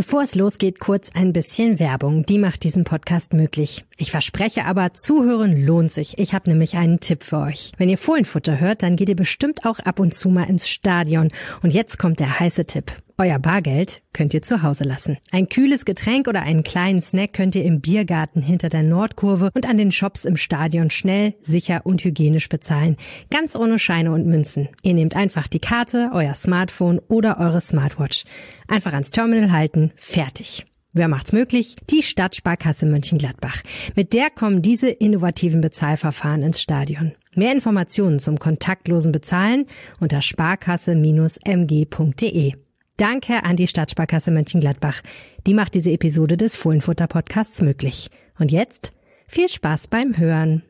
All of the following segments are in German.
Bevor es losgeht, kurz ein bisschen Werbung. Die macht diesen Podcast möglich. Ich verspreche aber, zuhören lohnt sich. Ich habe nämlich einen Tipp für euch. Wenn ihr Fohlenfutter hört, dann geht ihr bestimmt auch ab und zu mal ins Stadion. Und jetzt kommt der heiße Tipp. Euer Bargeld könnt ihr zu Hause lassen. Ein kühles Getränk oder einen kleinen Snack könnt ihr im Biergarten hinter der Nordkurve und an den Shops im Stadion schnell, sicher und hygienisch bezahlen. Ganz ohne Scheine und Münzen. Ihr nehmt einfach die Karte, euer Smartphone oder eure Smartwatch. Einfach ans Terminal halten, fertig. Wer macht's möglich? Die Stadtsparkasse Mönchengladbach. Mit der kommen diese innovativen Bezahlverfahren ins Stadion. Mehr Informationen zum kontaktlosen Bezahlen unter sparkasse-mg.de. Danke an die Stadtsparkasse Mönchengladbach. Die macht diese Episode des Fohlenfutter Podcasts möglich. Und jetzt viel Spaß beim Hören.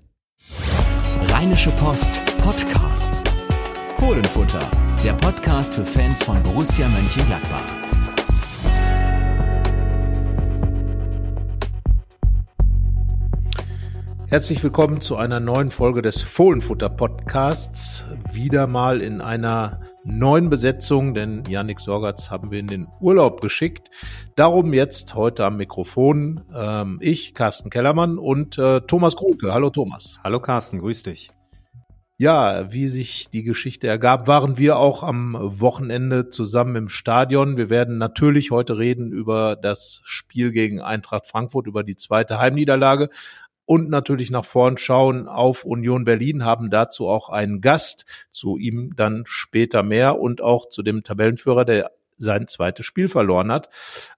Rheinische Post Podcasts. Fohlenfutter, der Podcast für Fans von Borussia Mönchengladbach. Herzlich willkommen zu einer neuen Folge des Fohlenfutter Podcasts. Wieder mal in einer neuen Besetzung, denn Yannick Sorgatz haben wir in den Urlaub geschickt. Darum jetzt heute am Mikrofon ähm, ich, Carsten Kellermann und äh, Thomas Grunke. Hallo Thomas. Hallo Carsten, grüß dich. Ja, wie sich die Geschichte ergab, waren wir auch am Wochenende zusammen im Stadion. Wir werden natürlich heute reden über das Spiel gegen Eintracht Frankfurt, über die zweite Heimniederlage und natürlich nach vorn schauen auf Union Berlin, haben dazu auch einen Gast, zu ihm dann später mehr und auch zu dem Tabellenführer, der sein zweites Spiel verloren hat.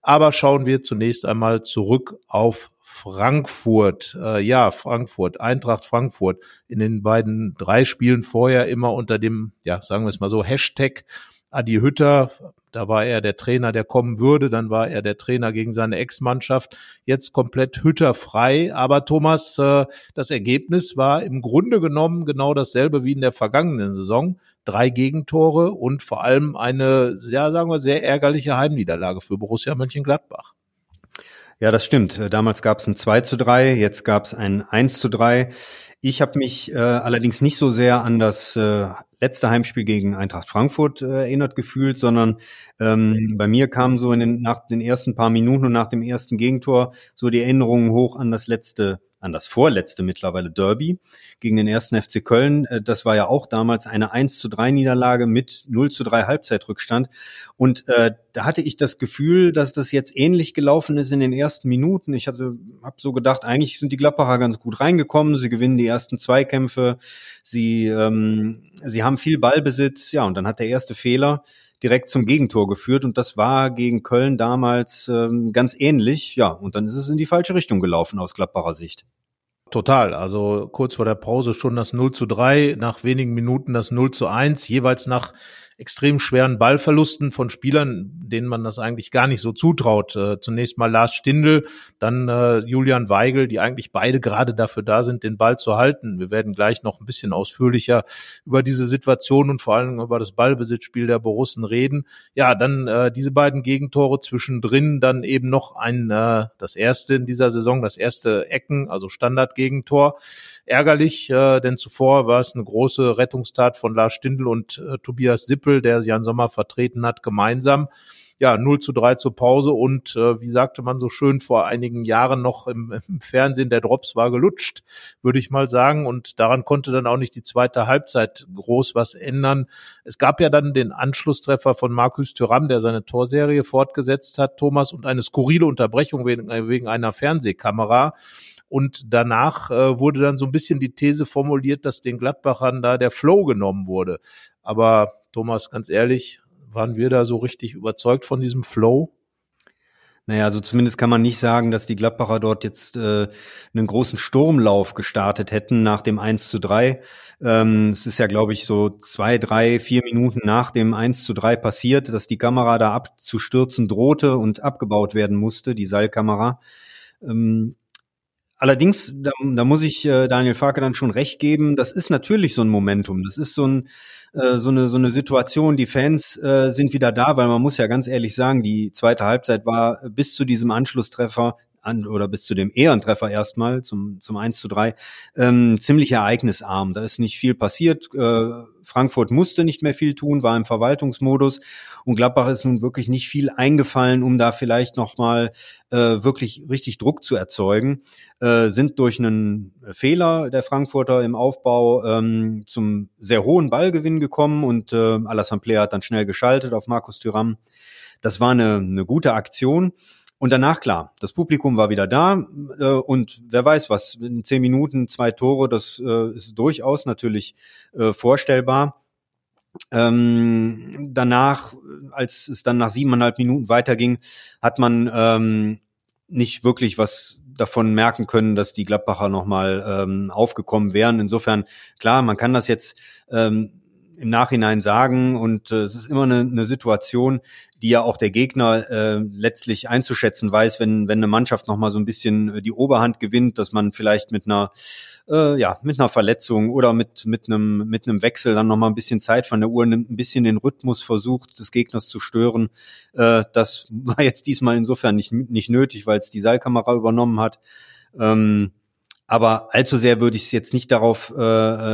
Aber schauen wir zunächst einmal zurück auf Frankfurt. Äh, ja, Frankfurt, Eintracht Frankfurt in den beiden drei Spielen vorher immer unter dem, ja, sagen wir es mal so, Hashtag Adi Hütter, da war er der Trainer, der kommen würde, dann war er der Trainer gegen seine Ex-Mannschaft, jetzt komplett Hütter frei. Aber Thomas, äh, das Ergebnis war im Grunde genommen genau dasselbe wie in der vergangenen Saison. Drei Gegentore und vor allem eine, ja, sagen wir, sehr ärgerliche Heimniederlage für Borussia Mönchengladbach. Ja, das stimmt. Damals gab es ein 2 zu 3, jetzt gab es ein 1 zu 3. Ich habe mich äh, allerdings nicht so sehr an das äh, letzte Heimspiel gegen Eintracht Frankfurt äh, erinnert gefühlt, sondern ähm, bei mir kamen so in den, nach den ersten paar Minuten und nach dem ersten Gegentor so die Erinnerungen hoch an das letzte an das vorletzte mittlerweile Derby gegen den ersten FC Köln. Äh, das war ja auch damals eine 1 zu 3 Niederlage mit 0 zu 3 Halbzeitrückstand. Und äh, da hatte ich das Gefühl, dass das jetzt ähnlich gelaufen ist in den ersten Minuten. Ich hatte, habe so gedacht, eigentlich sind die Gladbacher ganz gut reingekommen. Sie gewinnen die ersten Zweikämpfe. Sie, ähm, sie haben viel Ballbesitz. Ja, und dann hat der erste Fehler direkt zum Gegentor geführt und das war gegen Köln damals ähm, ganz ähnlich. Ja, und dann ist es in die falsche Richtung gelaufen aus Gladbacher Sicht. Total. Also kurz vor der Pause schon das 0 zu 3, nach wenigen Minuten das 0 zu 1, jeweils nach extrem schweren Ballverlusten von Spielern, denen man das eigentlich gar nicht so zutraut. Äh, zunächst mal Lars Stindl, dann äh, Julian Weigel, die eigentlich beide gerade dafür da sind, den Ball zu halten. Wir werden gleich noch ein bisschen ausführlicher über diese Situation und vor allem über das Ballbesitzspiel der Borussen reden. Ja, dann äh, diese beiden Gegentore zwischendrin, dann eben noch ein, äh, das erste in dieser Saison, das erste Ecken, also Standardgegentor. Ärgerlich, äh, denn zuvor war es eine große Rettungstat von Lars Stindl und äh, Tobias Sipp Tippel, der Jan Sommer vertreten hat, gemeinsam. Ja, 0 zu 3 zur Pause und äh, wie sagte man so schön vor einigen Jahren noch im, im Fernsehen, der Drops war gelutscht, würde ich mal sagen. Und daran konnte dann auch nicht die zweite Halbzeit groß was ändern. Es gab ja dann den Anschlusstreffer von Markus Thuram, der seine Torserie fortgesetzt hat, Thomas, und eine skurrile Unterbrechung wegen, wegen einer Fernsehkamera. Und danach äh, wurde dann so ein bisschen die These formuliert, dass den Gladbachern da der Flow genommen wurde. Aber Thomas, ganz ehrlich, waren wir da so richtig überzeugt von diesem Flow? Naja, also zumindest kann man nicht sagen, dass die Gladbacher dort jetzt äh, einen großen Sturmlauf gestartet hätten nach dem 1 zu 3. Ähm, es ist ja, glaube ich, so zwei, drei, vier Minuten nach dem 1 zu 3 passiert, dass die Kamera da abzustürzen drohte und abgebaut werden musste, die Seilkamera. Ähm, Allerdings, da, da muss ich äh, Daniel Farke dann schon recht geben, das ist natürlich so ein Momentum. Das ist so, ein, äh, so, eine, so eine Situation, die Fans äh, sind wieder da, weil man muss ja ganz ehrlich sagen, die zweite Halbzeit war bis zu diesem Anschlusstreffer an, oder bis zu dem Ehrentreffer erstmal zum, zum 1 zu 3, ähm, ziemlich ereignisarm. Da ist nicht viel passiert. Äh, Frankfurt musste nicht mehr viel tun, war im Verwaltungsmodus und Gladbach ist nun wirklich nicht viel eingefallen, um da vielleicht nochmal äh, wirklich richtig Druck zu erzeugen, äh, sind durch einen Fehler der Frankfurter im Aufbau ähm, zum sehr hohen Ballgewinn gekommen und äh, Alassane Player hat dann schnell geschaltet auf Markus Thüram. Das war eine, eine gute Aktion. Und danach, klar, das Publikum war wieder da äh, und wer weiß was, in zehn Minuten zwei Tore, das äh, ist durchaus natürlich äh, vorstellbar. Ähm, danach, als es dann nach siebeneinhalb Minuten weiterging, hat man ähm, nicht wirklich was davon merken können, dass die Gladbacher nochmal ähm, aufgekommen wären. Insofern, klar, man kann das jetzt ähm, im Nachhinein sagen. Und äh, es ist immer eine, eine Situation, die ja auch der Gegner äh, letztlich einzuschätzen weiß, wenn, wenn eine Mannschaft nochmal so ein bisschen äh, die Oberhand gewinnt, dass man vielleicht mit einer, äh, ja, mit einer Verletzung oder mit, mit einem, mit einem Wechsel dann nochmal ein bisschen Zeit von der Uhr nimmt, ein bisschen den Rhythmus versucht, des Gegners zu stören. Äh, das war jetzt diesmal insofern nicht, nicht nötig, weil es die Seilkamera übernommen hat. Ähm, aber allzu sehr würde ich es jetzt nicht darauf, äh,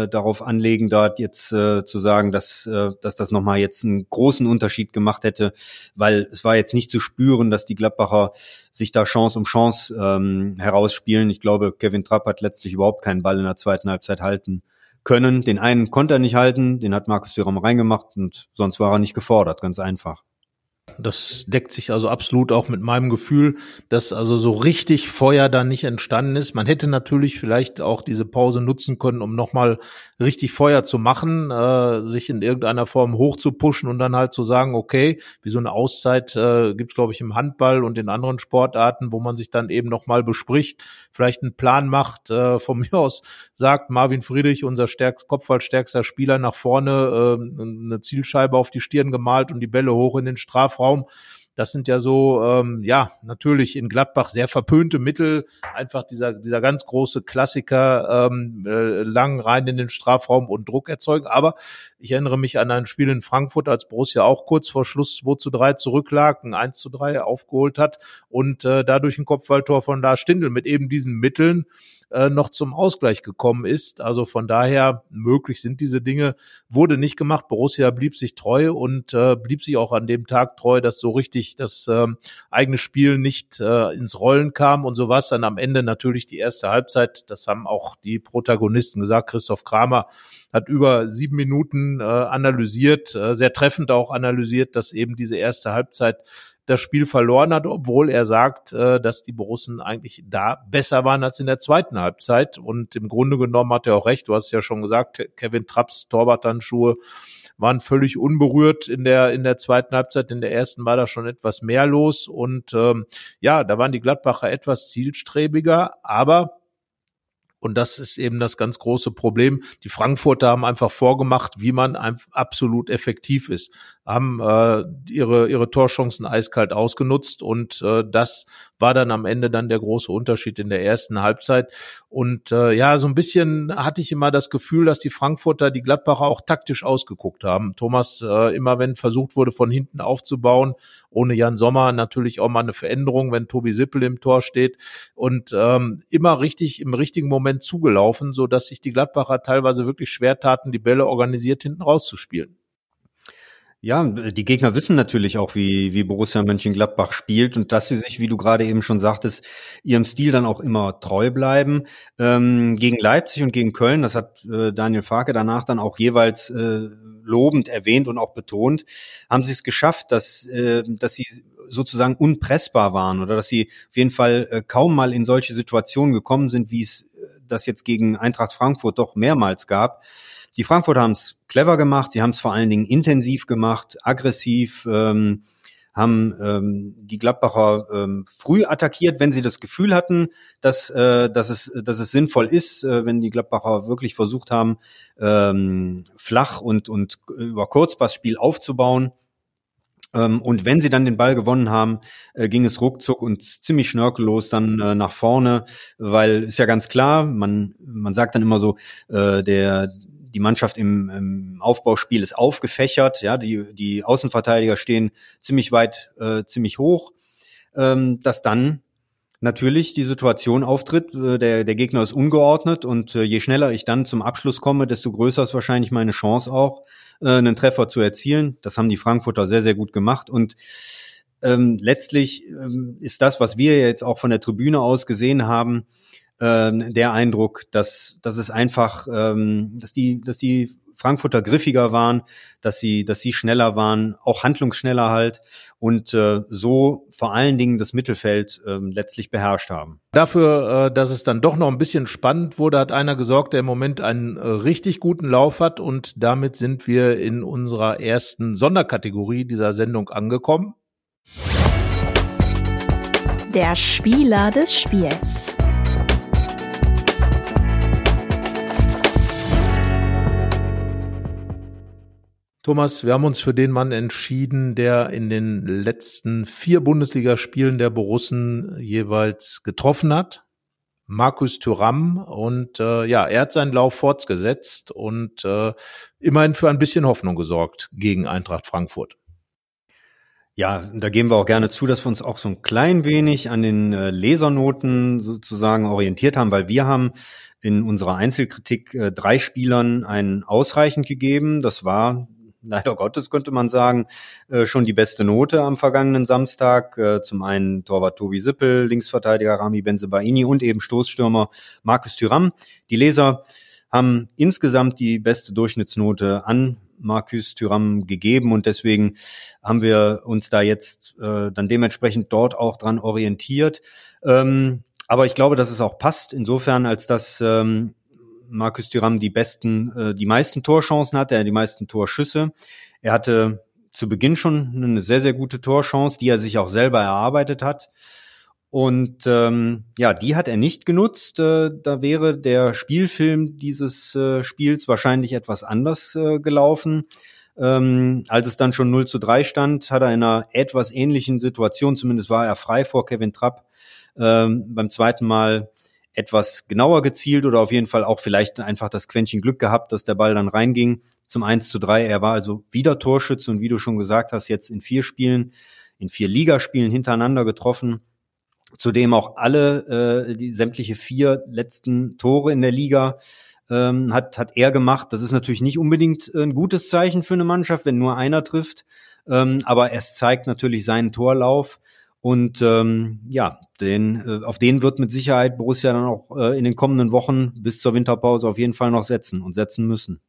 äh, darauf anlegen, dort jetzt äh, zu sagen, dass, äh, dass das nochmal jetzt einen großen Unterschied gemacht hätte, weil es war jetzt nicht zu spüren, dass die Gladbacher sich da Chance um Chance ähm, herausspielen. Ich glaube, Kevin Trapp hat letztlich überhaupt keinen Ball in der zweiten Halbzeit halten können. Den einen konnte er nicht halten, den hat Markus Thuram reingemacht und sonst war er nicht gefordert, ganz einfach. Das deckt sich also absolut auch mit meinem Gefühl, dass also so richtig Feuer da nicht entstanden ist. Man hätte natürlich vielleicht auch diese Pause nutzen können, um nochmal richtig Feuer zu machen, äh, sich in irgendeiner Form hochzupuschen und dann halt zu sagen, okay, wie so eine Auszeit äh, gibt es, glaube ich, im Handball und in anderen Sportarten, wo man sich dann eben nochmal bespricht, vielleicht einen Plan macht, äh, von mir aus sagt Marvin Friedrich, unser stärkst, kopfballstärkster Spieler, nach vorne äh, eine Zielscheibe auf die Stirn gemalt und die Bälle hoch in den Strafraum. Das sind ja so, ähm, ja, natürlich in Gladbach sehr verpönte Mittel. Einfach dieser, dieser ganz große Klassiker, ähm, äh, lang rein in den Strafraum und Druck erzeugen. Aber ich erinnere mich an ein Spiel in Frankfurt, als Borussia auch kurz vor Schluss 2 zu 3 zurücklag, ein 1 zu 3 aufgeholt hat und äh, dadurch ein Kopfballtor von Lars Stindl mit eben diesen Mitteln äh, noch zum Ausgleich gekommen ist. Also von daher möglich sind diese Dinge, wurde nicht gemacht. Borussia blieb sich treu und äh, blieb sich auch an dem Tag treu, dass so richtig das äh, eigene Spiel nicht äh, ins Rollen kam und so war es dann am Ende natürlich die erste Halbzeit. Das haben auch die Protagonisten gesagt. Christoph Kramer hat über sieben Minuten äh, analysiert, äh, sehr treffend auch analysiert, dass eben diese erste Halbzeit das Spiel verloren hat, obwohl er sagt, äh, dass die Borussen eigentlich da besser waren als in der zweiten Halbzeit. Und im Grunde genommen hat er auch recht. Du hast ja schon gesagt, Kevin Trapps Torwarthandschuhe waren völlig unberührt in der in der zweiten Halbzeit. In der ersten war da schon etwas mehr los und ähm, ja, da waren die Gladbacher etwas zielstrebiger, aber und das ist eben das ganz große Problem. Die Frankfurter haben einfach vorgemacht, wie man absolut effektiv ist, haben äh, ihre, ihre Torchancen eiskalt ausgenutzt und äh, das war dann am Ende dann der große Unterschied in der ersten Halbzeit. Und äh, ja, so ein bisschen hatte ich immer das Gefühl, dass die Frankfurter die Gladbacher auch taktisch ausgeguckt haben. Thomas, äh, immer wenn versucht wurde, von hinten aufzubauen, ohne Jan Sommer natürlich auch mal eine Veränderung, wenn Tobi Sippel im Tor steht und ähm, immer richtig im richtigen Moment zugelaufen, so dass sich die Gladbacher teilweise wirklich schwer taten, die Bälle organisiert hinten rauszuspielen. Ja, die Gegner wissen natürlich auch, wie, wie Borussia Mönchengladbach spielt und dass sie sich, wie du gerade eben schon sagtest, ihrem Stil dann auch immer treu bleiben. Ähm, gegen Leipzig und gegen Köln, das hat äh, Daniel Farke danach dann auch jeweils äh, lobend erwähnt und auch betont, haben sie es geschafft, dass, äh, dass sie sozusagen unpressbar waren oder dass sie auf jeden Fall äh, kaum mal in solche Situationen gekommen sind, wie es äh, das jetzt gegen Eintracht Frankfurt doch mehrmals gab. Die Frankfurter haben es clever gemacht, sie haben es vor allen Dingen intensiv gemacht, aggressiv, ähm, haben ähm, die Gladbacher ähm, früh attackiert, wenn sie das Gefühl hatten, dass, äh, dass, es, dass es sinnvoll ist, äh, wenn die Gladbacher wirklich versucht haben, ähm, flach und, und über Kurzpassspiel aufzubauen. Ähm, und wenn sie dann den Ball gewonnen haben, äh, ging es ruckzuck und ziemlich schnörkellos dann äh, nach vorne, weil ist ja ganz klar, man, man sagt dann immer so, äh, der die Mannschaft im, im Aufbauspiel ist aufgefächert, ja, die, die Außenverteidiger stehen ziemlich weit, äh, ziemlich hoch, ähm, dass dann natürlich die Situation auftritt, äh, der, der Gegner ist ungeordnet und äh, je schneller ich dann zum Abschluss komme, desto größer ist wahrscheinlich meine Chance auch, äh, einen Treffer zu erzielen. Das haben die Frankfurter sehr, sehr gut gemacht und ähm, letztlich ähm, ist das, was wir jetzt auch von der Tribüne aus gesehen haben, ähm, der Eindruck, dass, dass es einfach, ähm, dass die, dass die Frankfurter griffiger waren, dass sie, dass sie schneller waren, auch handlungsschneller halt und äh, so vor allen Dingen das Mittelfeld äh, letztlich beherrscht haben. Dafür, äh, dass es dann doch noch ein bisschen spannend wurde, hat einer gesorgt, der im Moment einen äh, richtig guten Lauf hat und damit sind wir in unserer ersten Sonderkategorie dieser Sendung angekommen. Der Spieler des Spiels. Thomas, wir haben uns für den Mann entschieden, der in den letzten vier Bundesligaspielen der Borussen jeweils getroffen hat. Markus Thuram und äh, ja, er hat seinen Lauf fortgesetzt und äh, immerhin für ein bisschen Hoffnung gesorgt gegen Eintracht Frankfurt. Ja, da geben wir auch gerne zu, dass wir uns auch so ein klein wenig an den äh, Lesernoten sozusagen orientiert haben, weil wir haben in unserer Einzelkritik äh, drei Spielern einen ausreichend gegeben. Das war leider Gottes könnte man sagen, äh, schon die beste Note am vergangenen Samstag. Äh, zum einen Torwart Tobi Sippel, Linksverteidiger Rami Benzebaini und eben Stoßstürmer Markus Thüram. Die Leser haben insgesamt die beste Durchschnittsnote an Markus Thüram gegeben und deswegen haben wir uns da jetzt äh, dann dementsprechend dort auch dran orientiert. Ähm, aber ich glaube, dass es auch passt, insofern, als dass ähm, Markus Thuram die besten, äh, die meisten Torchancen hatte, er die meisten Torschüsse. Er hatte zu Beginn schon eine sehr, sehr gute Torchance, die er sich auch selber erarbeitet hat. Und ähm, ja, die hat er nicht genutzt. Äh, da wäre der Spielfilm dieses äh, Spiels wahrscheinlich etwas anders äh, gelaufen. Ähm, als es dann schon 0 zu 3 stand, hat er in einer etwas ähnlichen Situation, zumindest war er frei vor Kevin Trapp, ähm, beim zweiten Mal etwas genauer gezielt oder auf jeden Fall auch vielleicht einfach das Quäntchen Glück gehabt, dass der Ball dann reinging zum 1 zu 3. Er war also wieder Torschütze und wie du schon gesagt hast, jetzt in vier Spielen, in vier Ligaspielen hintereinander getroffen. Zudem auch alle, äh, die sämtliche vier letzten Tore in der Liga ähm, hat, hat er gemacht. Das ist natürlich nicht unbedingt ein gutes Zeichen für eine Mannschaft, wenn nur einer trifft. Ähm, aber es zeigt natürlich seinen Torlauf. Und ähm, ja, den, äh, auf den wird mit Sicherheit Borussia dann auch äh, in den kommenden Wochen bis zur Winterpause auf jeden Fall noch setzen und setzen müssen.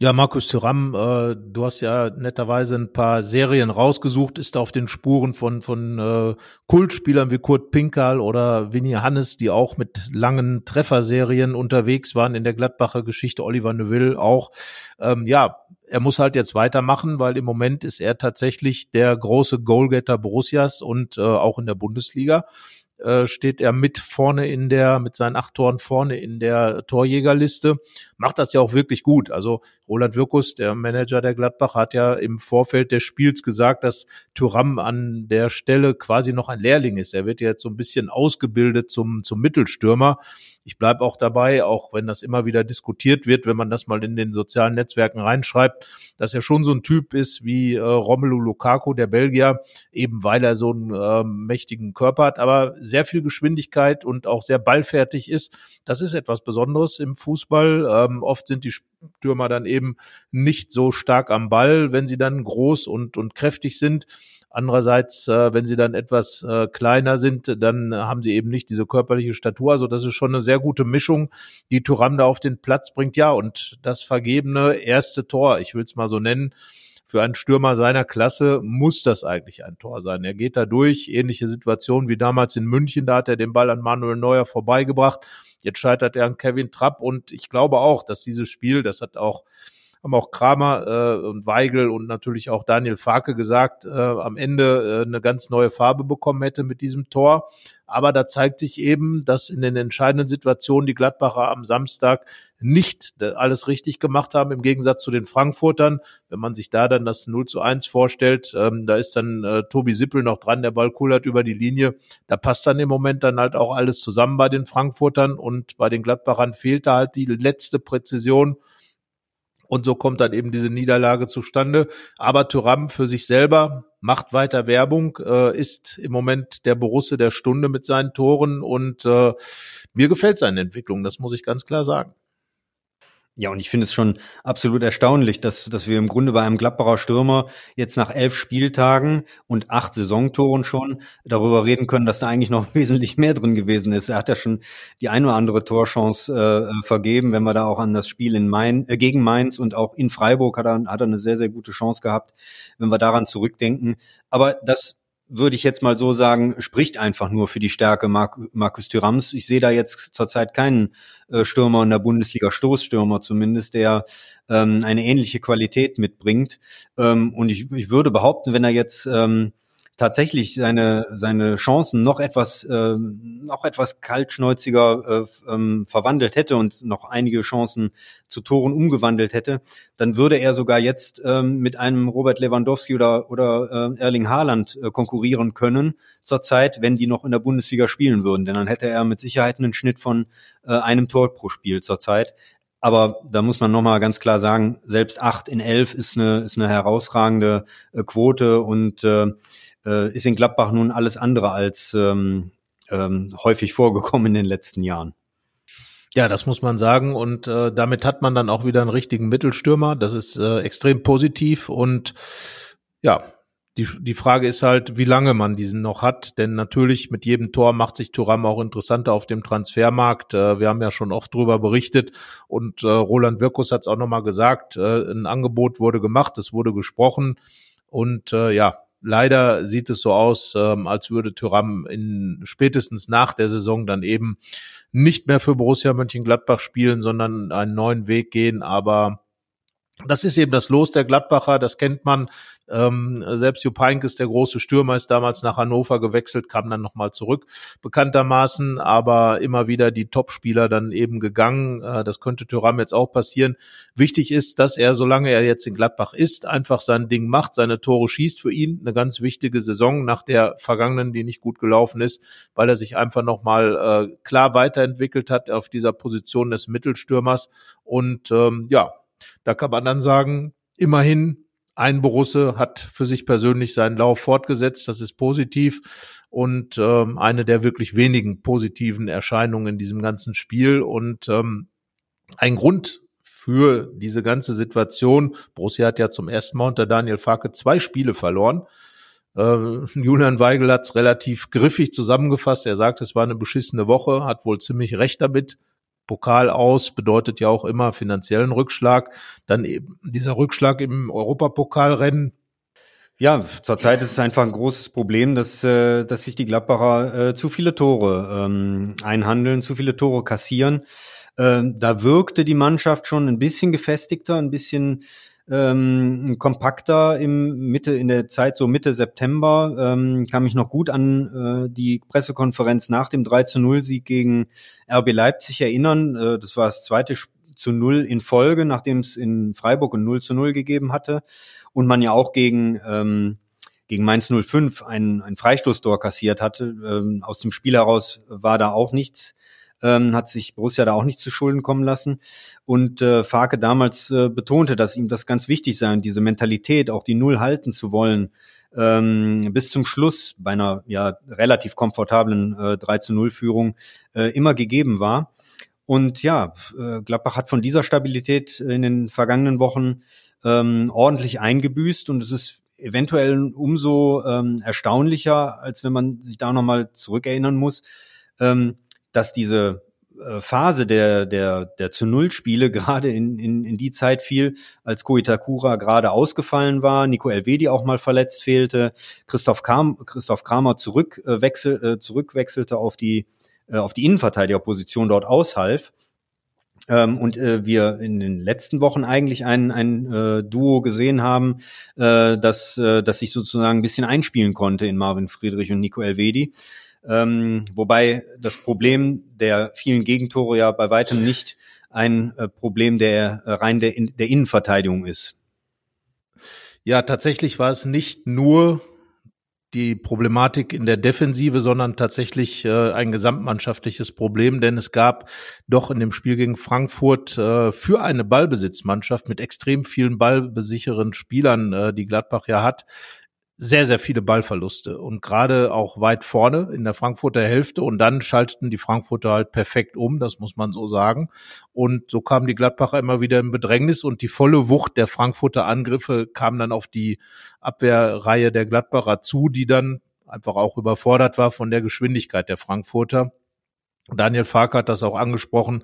Ja, Markus Thuram, äh, du hast ja netterweise ein paar Serien rausgesucht, ist auf den Spuren von, von äh, Kultspielern wie Kurt Pinkal oder Winnie Hannes, die auch mit langen Trefferserien unterwegs waren in der Gladbacher Geschichte, Oliver Neuville auch. Ähm, ja, er muss halt jetzt weitermachen, weil im Moment ist er tatsächlich der große Goalgetter Borussias und äh, auch in der Bundesliga äh, steht er mit vorne in der, mit seinen acht Toren vorne in der Torjägerliste. Macht das ja auch wirklich gut. Also Roland Wirkus, der Manager der Gladbach, hat ja im Vorfeld des Spiels gesagt, dass Thuram an der Stelle quasi noch ein Lehrling ist. Er wird jetzt so ein bisschen ausgebildet zum, zum Mittelstürmer. Ich bleibe auch dabei, auch wenn das immer wieder diskutiert wird, wenn man das mal in den sozialen Netzwerken reinschreibt, dass er schon so ein Typ ist wie äh, Romelu Lukaku, der Belgier, eben weil er so einen äh, mächtigen Körper hat, aber sehr viel Geschwindigkeit und auch sehr ballfertig ist. Das ist etwas Besonderes im Fußball. Ähm, oft sind die Stürmer dann eben nicht so stark am Ball, wenn sie dann groß und, und kräftig sind. Andererseits, äh, wenn sie dann etwas äh, kleiner sind, dann haben sie eben nicht diese körperliche Statur. Also das ist schon eine sehr gute Mischung, die Turam da auf den Platz bringt. Ja, und das vergebene erste Tor, ich will es mal so nennen, für einen Stürmer seiner Klasse muss das eigentlich ein Tor sein. Er geht da durch, ähnliche Situation wie damals in München, da hat er den Ball an Manuel Neuer vorbeigebracht. Jetzt scheitert er an Kevin Trapp und ich glaube auch, dass dieses Spiel, das hat auch haben auch Kramer äh, und Weigel und natürlich auch Daniel Farke gesagt, äh, am Ende äh, eine ganz neue Farbe bekommen hätte mit diesem Tor. Aber da zeigt sich eben, dass in den entscheidenden Situationen die Gladbacher am Samstag nicht alles richtig gemacht haben, im Gegensatz zu den Frankfurtern. Wenn man sich da dann das 0 zu 1 vorstellt, ähm, da ist dann äh, Tobi Sippel noch dran, der Ball kullert über die Linie. Da passt dann im Moment dann halt auch alles zusammen bei den Frankfurtern und bei den Gladbachern fehlt da halt die letzte Präzision Und so kommt dann eben diese Niederlage zustande. Aber Thuram für sich selber macht weiter Werbung, äh, ist im Moment der Borusse der Stunde mit seinen Toren und äh, mir gefällt seine Entwicklung, das muss ich ganz klar sagen. Ja, und ich finde es schon absolut erstaunlich, dass, dass wir im Grunde bei einem Gladbacher Stürmer jetzt nach elf Spieltagen und acht Saisontoren schon darüber reden können, dass da eigentlich noch wesentlich mehr drin gewesen ist. Er hat ja schon die ein oder andere Torchance äh, vergeben, wenn wir da auch an das Spiel in Main, äh, gegen Mainz und auch in Freiburg hat er, hat er eine sehr, sehr gute Chance gehabt, wenn wir daran zurückdenken. Aber das würde ich jetzt mal so sagen, spricht einfach nur für die Stärke Mark Markus Thürams. Ich sehe da jetzt zurzeit keinen äh, Stürmer in der Bundesliga, Stoßstürmer zumindest, der ähm, eine ähnliche Qualität mitbringt. Ähm, und ich, ich würde behaupten, wenn er jetzt ähm, tatsächlich seine, seine Chancen noch etwas, äh, noch etwas kaltschnäuziger äh, ähm, verwandelt hätte und noch einige Chancen zu Toren umgewandelt hätte, dann würde er sogar jetzt ähm, mit einem Robert Lewandowski oder, oder äh, Erling Haaland äh, konkurrieren können zurzeit, wenn die noch in der Bundesliga spielen würden. Denn dann hätte er mit Sicherheit einen Schnitt von äh, einem Tor pro Spiel zurzeit. Aber da muss man nochmal ganz klar sagen, selbst acht in elf ist eine, ist eine herausragende äh, Quote und äh, äh, ist in Gladbach nun alles andere als ähm, ähm, häufig vorgekommen in den letzten Jahren. Ja, das muss man sagen. Und äh, damit hat man dann auch wieder einen richtigen Mittelstürmer. Das ist äh, extrem positiv. Und ja, die, die Frage ist halt, wie lange man diesen noch hat. Denn natürlich mit jedem Tor macht sich Turam auch interessanter auf dem Transfermarkt. Äh, wir haben ja schon oft drüber berichtet. Und äh, Roland Wirkus hat es auch nochmal gesagt. Äh, ein Angebot wurde gemacht, es wurde gesprochen. Und äh, ja, leider sieht es so aus, ähm, als würde Tyram in spätestens nach der Saison dann eben nicht mehr für Borussia Mönchengladbach spielen, sondern einen neuen Weg gehen. Aber das ist eben das Los der Gladbacher, das kennt man. Ähm, selbst Jupp Heynckes, der große Stürmer, ist damals nach Hannover gewechselt, kam dann nochmal zurück, bekanntermaßen, aber immer wieder die Topspieler dann eben gegangen. Äh, das könnte Thuram jetzt auch passieren. Wichtig ist, dass er, solange er jetzt in Gladbach ist, einfach sein Ding macht, seine Tore schießt für ihn. Eine ganz wichtige Saison nach der vergangenen, die nicht gut gelaufen ist, weil er sich einfach nochmal äh, klar weiterentwickelt hat auf dieser Position des Mittelstürmers. Und ähm, ja, da kann man dann sagen, immerhin ein Borusse hat für sich persönlich seinen Lauf fortgesetzt, das ist positiv und ähm, eine der wirklich wenigen positiven Erscheinungen in diesem ganzen Spiel und ähm, ein Grund für diese ganze Situation. Borussia hat ja zum ersten Mal unter Daniel Farke zwei Spiele verloren. Äh, Julian Weigel hat es relativ griffig zusammengefasst. Er sagt, es war eine beschissene Woche, hat wohl ziemlich recht damit. Pokal aus bedeutet ja auch immer finanziellen Rückschlag. Dann eben dieser Rückschlag im Europapokalrennen. Ja, zurzeit ist es einfach ein großes Problem, dass, äh, dass sich die Gladbacher äh, zu viele Tore ähm, einhandeln, zu viele Tore kassieren. Äh, da wirkte die Mannschaft schon ein bisschen gefestigter, ein bisschen ähm, kompakter im Mitte in der Zeit so Mitte September ähm, kam ich noch gut an äh, die Pressekonferenz nach dem 3 zu 0 Sieg gegen RB Leipzig erinnern. Äh, das war das zweite zu 0 in Folge, nachdem es in Freiburg ein 0 zu 0 gegeben hatte und man ja auch gegen ähm, gegen Mainz 05 ein, ein Freistoßtor kassiert hatte. Ähm, aus dem Spiel heraus war da auch nichts ähm, hat sich Borussia da auch nicht zu Schulden kommen lassen. Und äh, Farke damals äh, betonte, dass ihm das ganz wichtig sei, diese Mentalität, auch die Null halten zu wollen, ähm, bis zum Schluss bei einer ja relativ komfortablen äh, 3 zu 0 Führung äh, immer gegeben war. Und ja, äh, Gladbach hat von dieser Stabilität in den vergangenen Wochen ähm, ordentlich eingebüßt und es ist eventuell umso ähm, erstaunlicher, als wenn man sich da nochmal zurückerinnern muss, ähm, dass diese äh, Phase der, der, der zu Null Spiele gerade in, in, in die Zeit fiel, als Koitakura gerade ausgefallen war, Nico Elvedi auch mal verletzt fehlte, Christoph, Kam, Christoph Kramer zurückwechsel, äh, zurückwechselte auf die, äh, auf die Innenverteidigerposition dort aushalf. Ähm, und äh, wir in den letzten Wochen eigentlich ein, ein äh, Duo gesehen haben, äh, das, äh, das sich sozusagen ein bisschen einspielen konnte in Marvin Friedrich und Nico Elvedi. Ähm, wobei das Problem der vielen Gegentore ja bei weitem nicht ein äh, Problem der äh, rein der, in, der Innenverteidigung ist. Ja, tatsächlich war es nicht nur die Problematik in der Defensive, sondern tatsächlich äh, ein gesamtmannschaftliches Problem, denn es gab doch in dem Spiel gegen Frankfurt äh, für eine Ballbesitzmannschaft mit extrem vielen ballbesicheren Spielern, äh, die Gladbach ja hat, sehr, sehr viele Ballverluste und gerade auch weit vorne in der Frankfurter Hälfte und dann schalteten die Frankfurter halt perfekt um, das muss man so sagen. Und so kamen die Gladbacher immer wieder in Bedrängnis und die volle Wucht der Frankfurter Angriffe kam dann auf die Abwehrreihe der Gladbacher zu, die dann einfach auch überfordert war von der Geschwindigkeit der Frankfurter. Daniel Fark hat das auch angesprochen,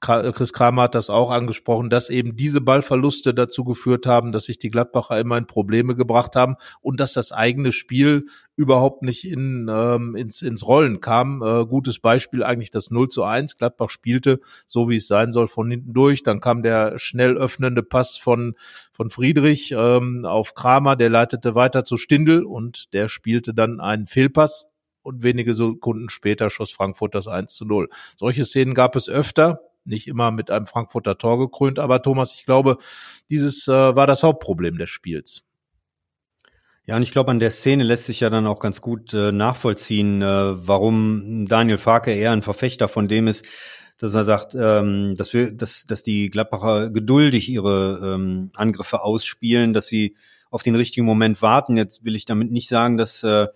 Chris Kramer hat das auch angesprochen, dass eben diese Ballverluste dazu geführt haben, dass sich die Gladbacher immer in Probleme gebracht haben und dass das eigene Spiel überhaupt nicht in, ähm, ins, ins Rollen kam. Äh, gutes Beispiel eigentlich das 0 zu 1. Gladbach spielte so, wie es sein soll, von hinten durch. Dann kam der schnell öffnende Pass von, von Friedrich ähm, auf Kramer, der leitete weiter zu Stindl und der spielte dann einen Fehlpass und wenige Sekunden später schoss Frankfurt das 1 zu 0. Solche Szenen gab es öfter, nicht immer mit einem Frankfurter Tor gekrönt, aber Thomas, ich glaube, dieses äh, war das Hauptproblem des Spiels. Ja, und ich glaube, an der Szene lässt sich ja dann auch ganz gut äh, nachvollziehen, äh, warum Daniel Farke eher ein Verfechter von dem ist, dass er sagt, ähm, dass wir, dass, dass die Gladbacher geduldig ihre ähm, Angriffe ausspielen, dass sie auf den richtigen Moment warten. Jetzt will ich damit nicht sagen, dass äh,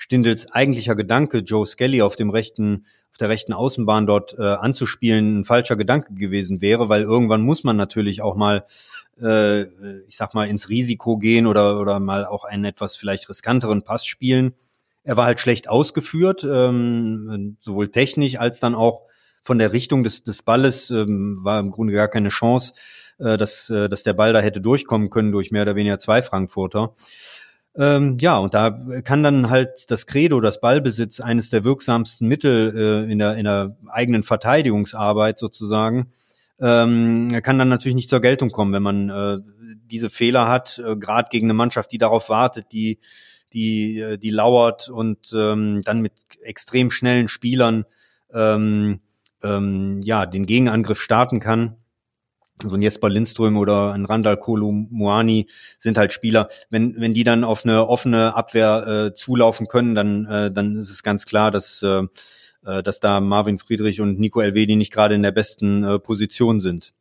Stindels eigentlicher Gedanke, Joe Skelly auf dem rechten, auf der rechten Außenbahn dort äh, anzuspielen, ein falscher Gedanke gewesen wäre, weil irgendwann muss man natürlich auch mal, äh, ich sag mal, ins Risiko gehen oder, oder mal auch einen etwas vielleicht riskanteren Pass spielen. Er war halt schlecht ausgeführt, ähm, sowohl technisch als dann auch von der Richtung des, des Balles ähm, war im Grunde gar keine Chance, äh, dass, äh, dass der Ball da hätte durchkommen können durch mehr oder weniger zwei Frankfurter. Ähm, ja, und da kann dann halt das Credo, das Ballbesitz, eines der wirksamsten Mittel äh, in, der, in der eigenen Verteidigungsarbeit sozusagen, ähm, kann dann natürlich nicht zur Geltung kommen, wenn man äh, diese Fehler hat, äh, gerade gegen eine Mannschaft, die darauf wartet, die, die, äh, die lauert und ähm, dann mit extrem schnellen Spielern ähm, ähm, ja den Gegenangriff starten kann so ein Jesper Lindström oder ein Randall Kolo Moani sind halt Spieler. Wenn, wenn die dann auf eine offene Abwehr äh, zulaufen können, dann, äh, dann ist es ganz klar, dass, äh, äh dass da Marvin Friedrich und Nico Elvedi nicht gerade in der besten äh, Position sind.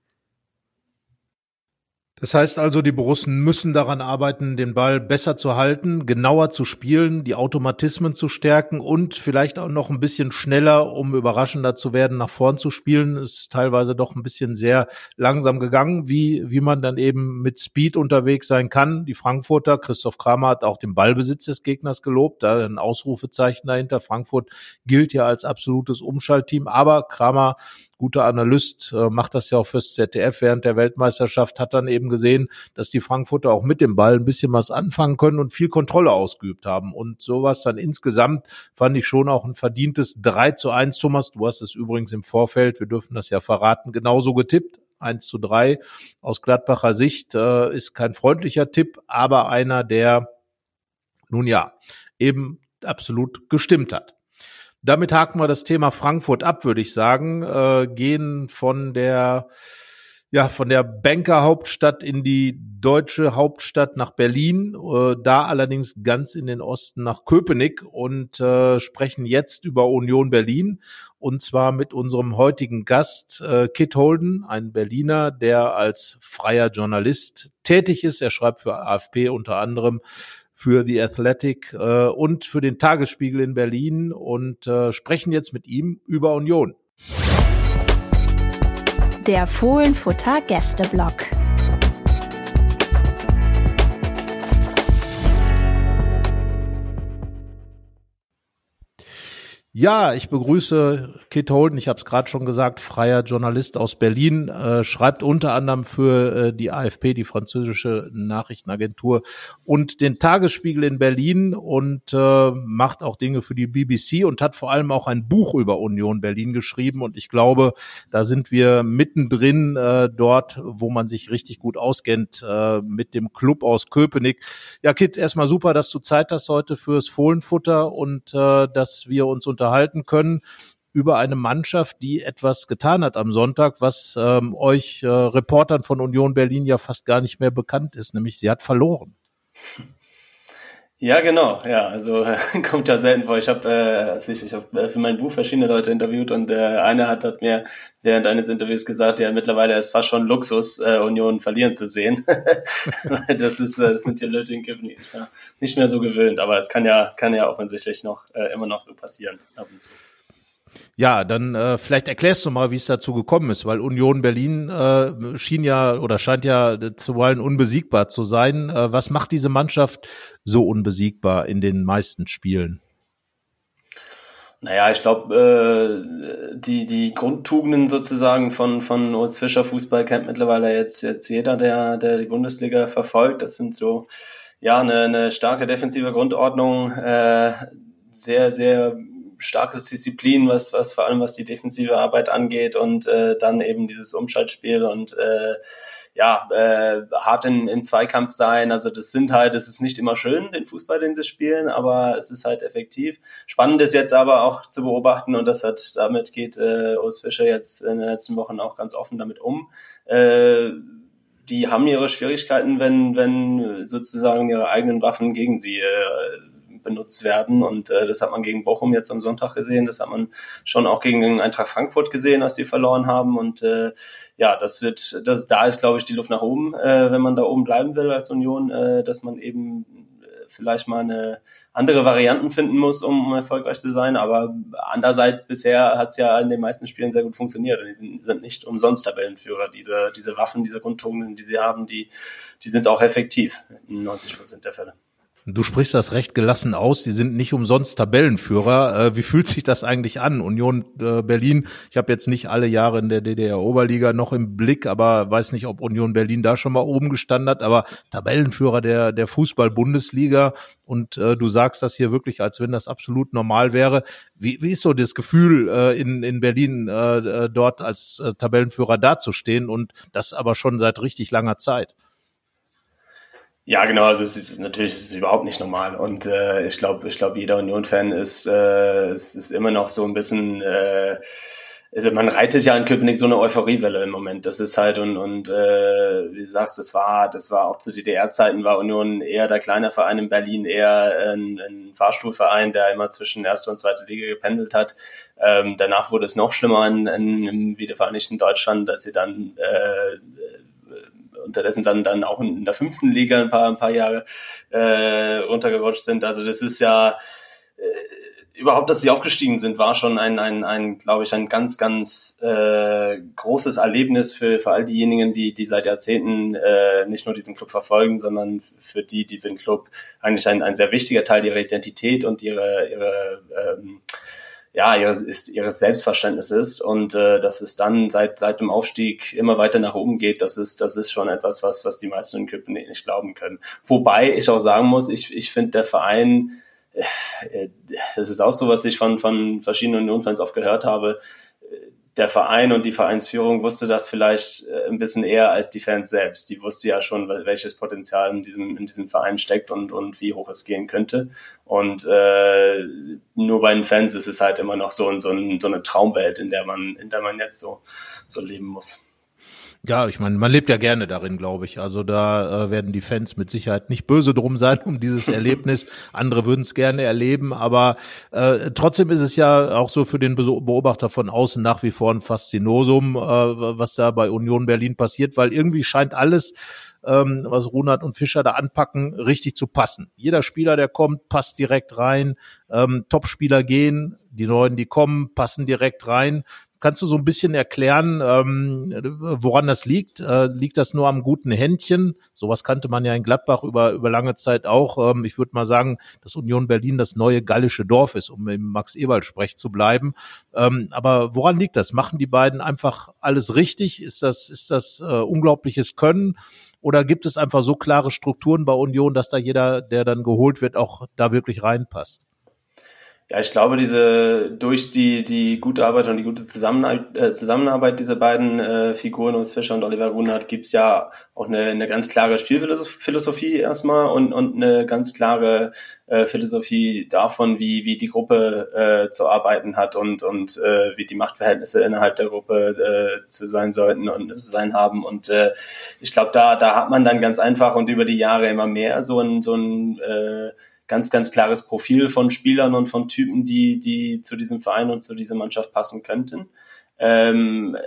Das heißt also, die Borussen müssen daran arbeiten, den Ball besser zu halten, genauer zu spielen, die Automatismen zu stärken und vielleicht auch noch ein bisschen schneller, um überraschender zu werden, nach vorn zu spielen. Ist teilweise doch ein bisschen sehr langsam gegangen, wie, wie man dann eben mit Speed unterwegs sein kann. Die Frankfurter, Christoph Kramer hat auch den Ballbesitz des Gegners gelobt, da ein Ausrufezeichen dahinter. Frankfurt gilt ja als absolutes Umschaltteam, aber Kramer guter Analyst, äh, macht das ja auch fürs ZDF während der Weltmeisterschaft, hat dann eben gesehen, dass die Frankfurter auch mit dem Ball ein bisschen was anfangen können und viel Kontrolle ausgeübt haben. Und sowas dann insgesamt fand ich schon auch ein verdientes 3 zu 1, Thomas. Du hast es übrigens im Vorfeld, wir dürfen das ja verraten, genauso getippt. 1 zu 3 aus Gladbacher Sicht äh, ist kein freundlicher Tipp, aber einer, der nun ja eben absolut gestimmt hat. Damit haken wir das Thema Frankfurt ab, würde ich sagen, äh, gehen von der ja, von der Banker-Hauptstadt in die deutsche Hauptstadt nach Berlin, äh, da allerdings ganz in den Osten nach Köpenick und äh, sprechen jetzt über Union Berlin und zwar mit unserem heutigen Gast äh, Kit Holden, ein Berliner, der als freier Journalist tätig ist. Er schreibt für AFP unter anderem für The Athletic äh, und für den Tagesspiegel in Berlin und äh, sprechen jetzt mit ihm über Union. Der Fohlenfutter Gästeblock. Ja, ich begrüße Kit Holden, ich habe es gerade schon gesagt, freier Journalist aus Berlin, äh, schreibt unter anderem für äh, die AFP, die französische Nachrichtenagentur, und den Tagesspiegel in Berlin und äh, macht auch Dinge für die BBC und hat vor allem auch ein Buch über Union Berlin geschrieben. Und ich glaube, da sind wir mittendrin äh, dort, wo man sich richtig gut auskennt äh, mit dem Club aus Köpenick. Ja, Kit, erstmal super, dass du Zeit hast heute fürs Fohlenfutter und äh, dass wir uns unterhalten können über eine Mannschaft, die etwas getan hat am Sonntag, was ähm, euch äh, Reportern von Union Berlin ja fast gar nicht mehr bekannt ist, nämlich sie hat verloren. Ja, genau, ja, also kommt ja selten vor. Ich habe äh, ich, ich hab, äh, für mein Buch verschiedene Leute interviewt und äh, einer hat, hat mir während eines Interviews gesagt, ja, mittlerweile ist fast schon Luxus, äh, Union verlieren zu sehen. das ist, äh, das sind die Leute in Kippen nicht mehr, nicht mehr so gewöhnt, aber es kann ja, kann ja offensichtlich noch äh, immer noch so passieren ab und zu. Ja, dann äh, vielleicht erklärst du mal, wie es dazu gekommen ist, weil Union Berlin äh, schien ja oder scheint ja zuweilen unbesiegbar zu sein. Äh, was macht diese Mannschaft so unbesiegbar in den meisten Spielen? Naja, ich glaube, äh, die, die Grundtugenden sozusagen von, von Urs Fischer Fußball kennt mittlerweile jetzt, jetzt jeder, der, der die Bundesliga verfolgt. Das sind so, ja, eine, eine starke defensive Grundordnung, äh, sehr, sehr starkes Disziplin, was, was vor allem was die defensive Arbeit angeht und äh, dann eben dieses Umschaltspiel und äh, ja, äh, hart in, in Zweikampf sein. Also das sind halt, das ist nicht immer schön, den Fußball, den sie spielen, aber es ist halt effektiv. Spannend ist jetzt aber auch zu beobachten und das hat, damit geht äh, Urs Fischer jetzt in den letzten Wochen auch ganz offen damit um. Äh, die haben ihre Schwierigkeiten, wenn, wenn sozusagen ihre eigenen Waffen gegen sie äh, benutzt werden. Und äh, das hat man gegen Bochum jetzt am Sonntag gesehen. Das hat man schon auch gegen Eintracht Frankfurt gesehen, als sie verloren haben. Und äh, ja, das wird, das da ist, glaube ich, die Luft nach oben, äh, wenn man da oben bleiben will als Union, äh, dass man eben äh, vielleicht mal eine andere Varianten finden muss, um erfolgreich zu sein. Aber andererseits bisher hat es ja in den meisten Spielen sehr gut funktioniert. Die sind, sind nicht umsonst Tabellenführer. Diese, diese Waffen, diese Grundtugenden, die sie haben, die, die sind auch effektiv in 90 Prozent der Fälle. Du sprichst das recht gelassen aus. Die sind nicht umsonst Tabellenführer. Äh, wie fühlt sich das eigentlich an? Union äh, Berlin, ich habe jetzt nicht alle Jahre in der DDR-Oberliga noch im Blick, aber weiß nicht, ob Union Berlin da schon mal oben gestanden hat. Aber Tabellenführer der, der Fußball-Bundesliga und äh, du sagst das hier wirklich, als wenn das absolut normal wäre. Wie, wie ist so das Gefühl, äh, in, in Berlin äh, äh dort als äh, Tabellenführer dazustehen und das aber schon seit richtig langer Zeit? Ja, genau, also es ist natürlich es ist überhaupt nicht normal. Und äh, ich glaube, ich glaube, jeder Union-Fan ist, äh, es ist immer noch so ein bisschen, äh, also man reitet ja in Köpenick so eine Euphoriewelle im Moment. Das ist halt und, und äh, wie du sagst, das war, das war auch zu DDR-Zeiten war Union eher der kleine Verein in Berlin, eher ein, ein Fahrstuhlverein, der immer zwischen erste und zweite Liga gependelt hat. Ähm, danach wurde es noch schlimmer in, in, im wiedervereinigten Deutschland, dass sie dann äh, unterdessen dann, dann auch in der fünften Liga ein paar, ein paar Jahre äh, runtergerutscht sind. Also das ist ja äh, überhaupt, dass sie aufgestiegen sind, war schon ein, ein, ein glaube ich, ein ganz, ganz äh, großes Erlebnis für, für all diejenigen, die, die seit Jahrzehnten äh, nicht nur diesen Club verfolgen, sondern für die diesen Club eigentlich ein, ein sehr wichtiger Teil ihrer Identität und ihre, ihre ähm, ja, ihres, ist, ihres Selbstverständnisses und äh, dass es dann seit, seit dem Aufstieg immer weiter nach oben geht, das ist, das ist schon etwas, was, was die meisten in Köpenick nicht glauben können. Wobei ich auch sagen muss, ich, ich finde der Verein, äh, das ist auch so, was ich von, von verschiedenen Union-Fans oft gehört habe, der Verein und die Vereinsführung wusste das vielleicht äh, ein bisschen eher als die Fans selbst. Die wusste ja schon, welches Potenzial in diesem, in diesem Verein steckt und, und wie hoch es gehen könnte. Und äh, nur bei den Fans ist es halt immer noch so, so, ein, so eine Traumwelt, in der man, in der man jetzt so, so leben muss. Ja, ich meine, man lebt ja gerne darin, glaube ich. Also da äh, werden die Fans mit Sicherheit nicht böse drum sein um dieses Erlebnis. Andere würden es gerne erleben, aber äh, trotzdem ist es ja auch so für den Beobachter von außen nach wie vor ein Faszinosum, äh, was da bei Union Berlin passiert, weil irgendwie scheint alles ähm, was Runert und Fischer da anpacken, richtig zu passen. Jeder Spieler, der kommt, passt direkt rein. Ähm, Top-Spieler gehen, die Neuen, die kommen, passen direkt rein. Kannst du so ein bisschen erklären, ähm, woran das liegt? Äh, liegt das nur am guten Händchen? Sowas kannte man ja in Gladbach über, über lange Zeit auch. Ähm, ich würde mal sagen, dass Union Berlin das neue gallische Dorf ist, um im Max-Eberl-Sprech zu bleiben. Ähm, aber woran liegt das? Machen die beiden einfach alles richtig? Ist das, ist das äh, unglaubliches Können? Oder gibt es einfach so klare Strukturen bei Union, dass da jeder, der dann geholt wird, auch da wirklich reinpasst? Ja, ich glaube, diese durch die die gute Arbeit und die gute Zusammenarbeit, äh, Zusammenarbeit dieser beiden äh, Figuren, Urs Fischer und Oliver Runert, gibt's ja auch eine, eine ganz klare Spielphilosophie erstmal und, und eine ganz klare äh, Philosophie davon, wie, wie die Gruppe äh, zu arbeiten hat und, und äh, wie die Machtverhältnisse innerhalb der Gruppe äh, zu sein sollten und zu sein haben. Und äh, ich glaube, da, da hat man dann ganz einfach und über die Jahre immer mehr so ein, so ein äh, ganz, ganz klares Profil von Spielern und von Typen, die, die zu diesem Verein und zu dieser Mannschaft passen könnten. Ähm,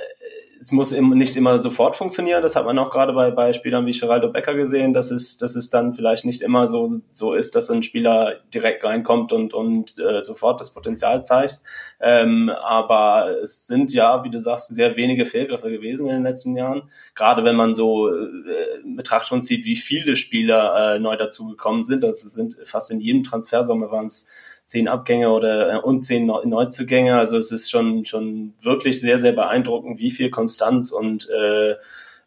es muss nicht immer sofort funktionieren. Das hat man auch gerade bei, bei Spielern wie Geraldo Becker gesehen, dass es, dass es dann vielleicht nicht immer so, so ist, dass ein Spieler direkt reinkommt und, und äh, sofort das Potenzial zeigt. Ähm, aber es sind ja, wie du sagst, sehr wenige Fehlgriffe gewesen in den letzten Jahren. Gerade wenn man so äh, Betrachtung zieht, wie viele Spieler äh, neu dazugekommen sind. Das sind fast in jedem Transfersommer waren es zehn Abgänge oder äh, und zehn Neuzugänge. Also es ist schon schon wirklich sehr sehr beeindruckend, wie viel Konstanz und äh,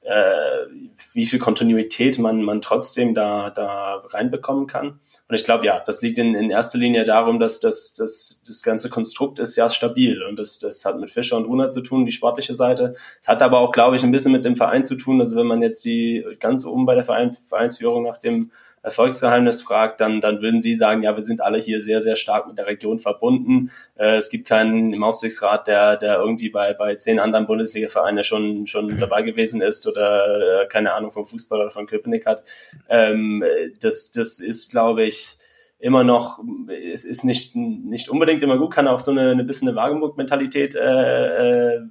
äh, wie viel Kontinuität man man trotzdem da da reinbekommen kann. Und ich glaube, ja, das liegt in, in erster Linie darum, dass das, das, das ganze Konstrukt ist ja stabil und das, das hat mit Fischer und Runa zu tun, die sportliche Seite. Es hat aber auch, glaube ich, ein bisschen mit dem Verein zu tun. Also wenn man jetzt die ganz oben bei der Verein, Vereinsführung nach dem Erfolgsgeheimnis fragt, dann, dann würden Sie sagen, ja, wir sind alle hier sehr, sehr stark mit der Region verbunden. Äh, es gibt keinen im Aufsichtsrat, der, der irgendwie bei, bei zehn anderen Bundesliga-Vereinen schon, schon mhm. dabei gewesen ist oder äh, keine Ahnung vom Fußball oder von Köpenick hat. Ähm, das, das ist, glaube ich, immer noch, es ist nicht, nicht unbedingt immer gut, kann auch so eine, eine bisschen eine Wagenburg-Mentalität äh, äh,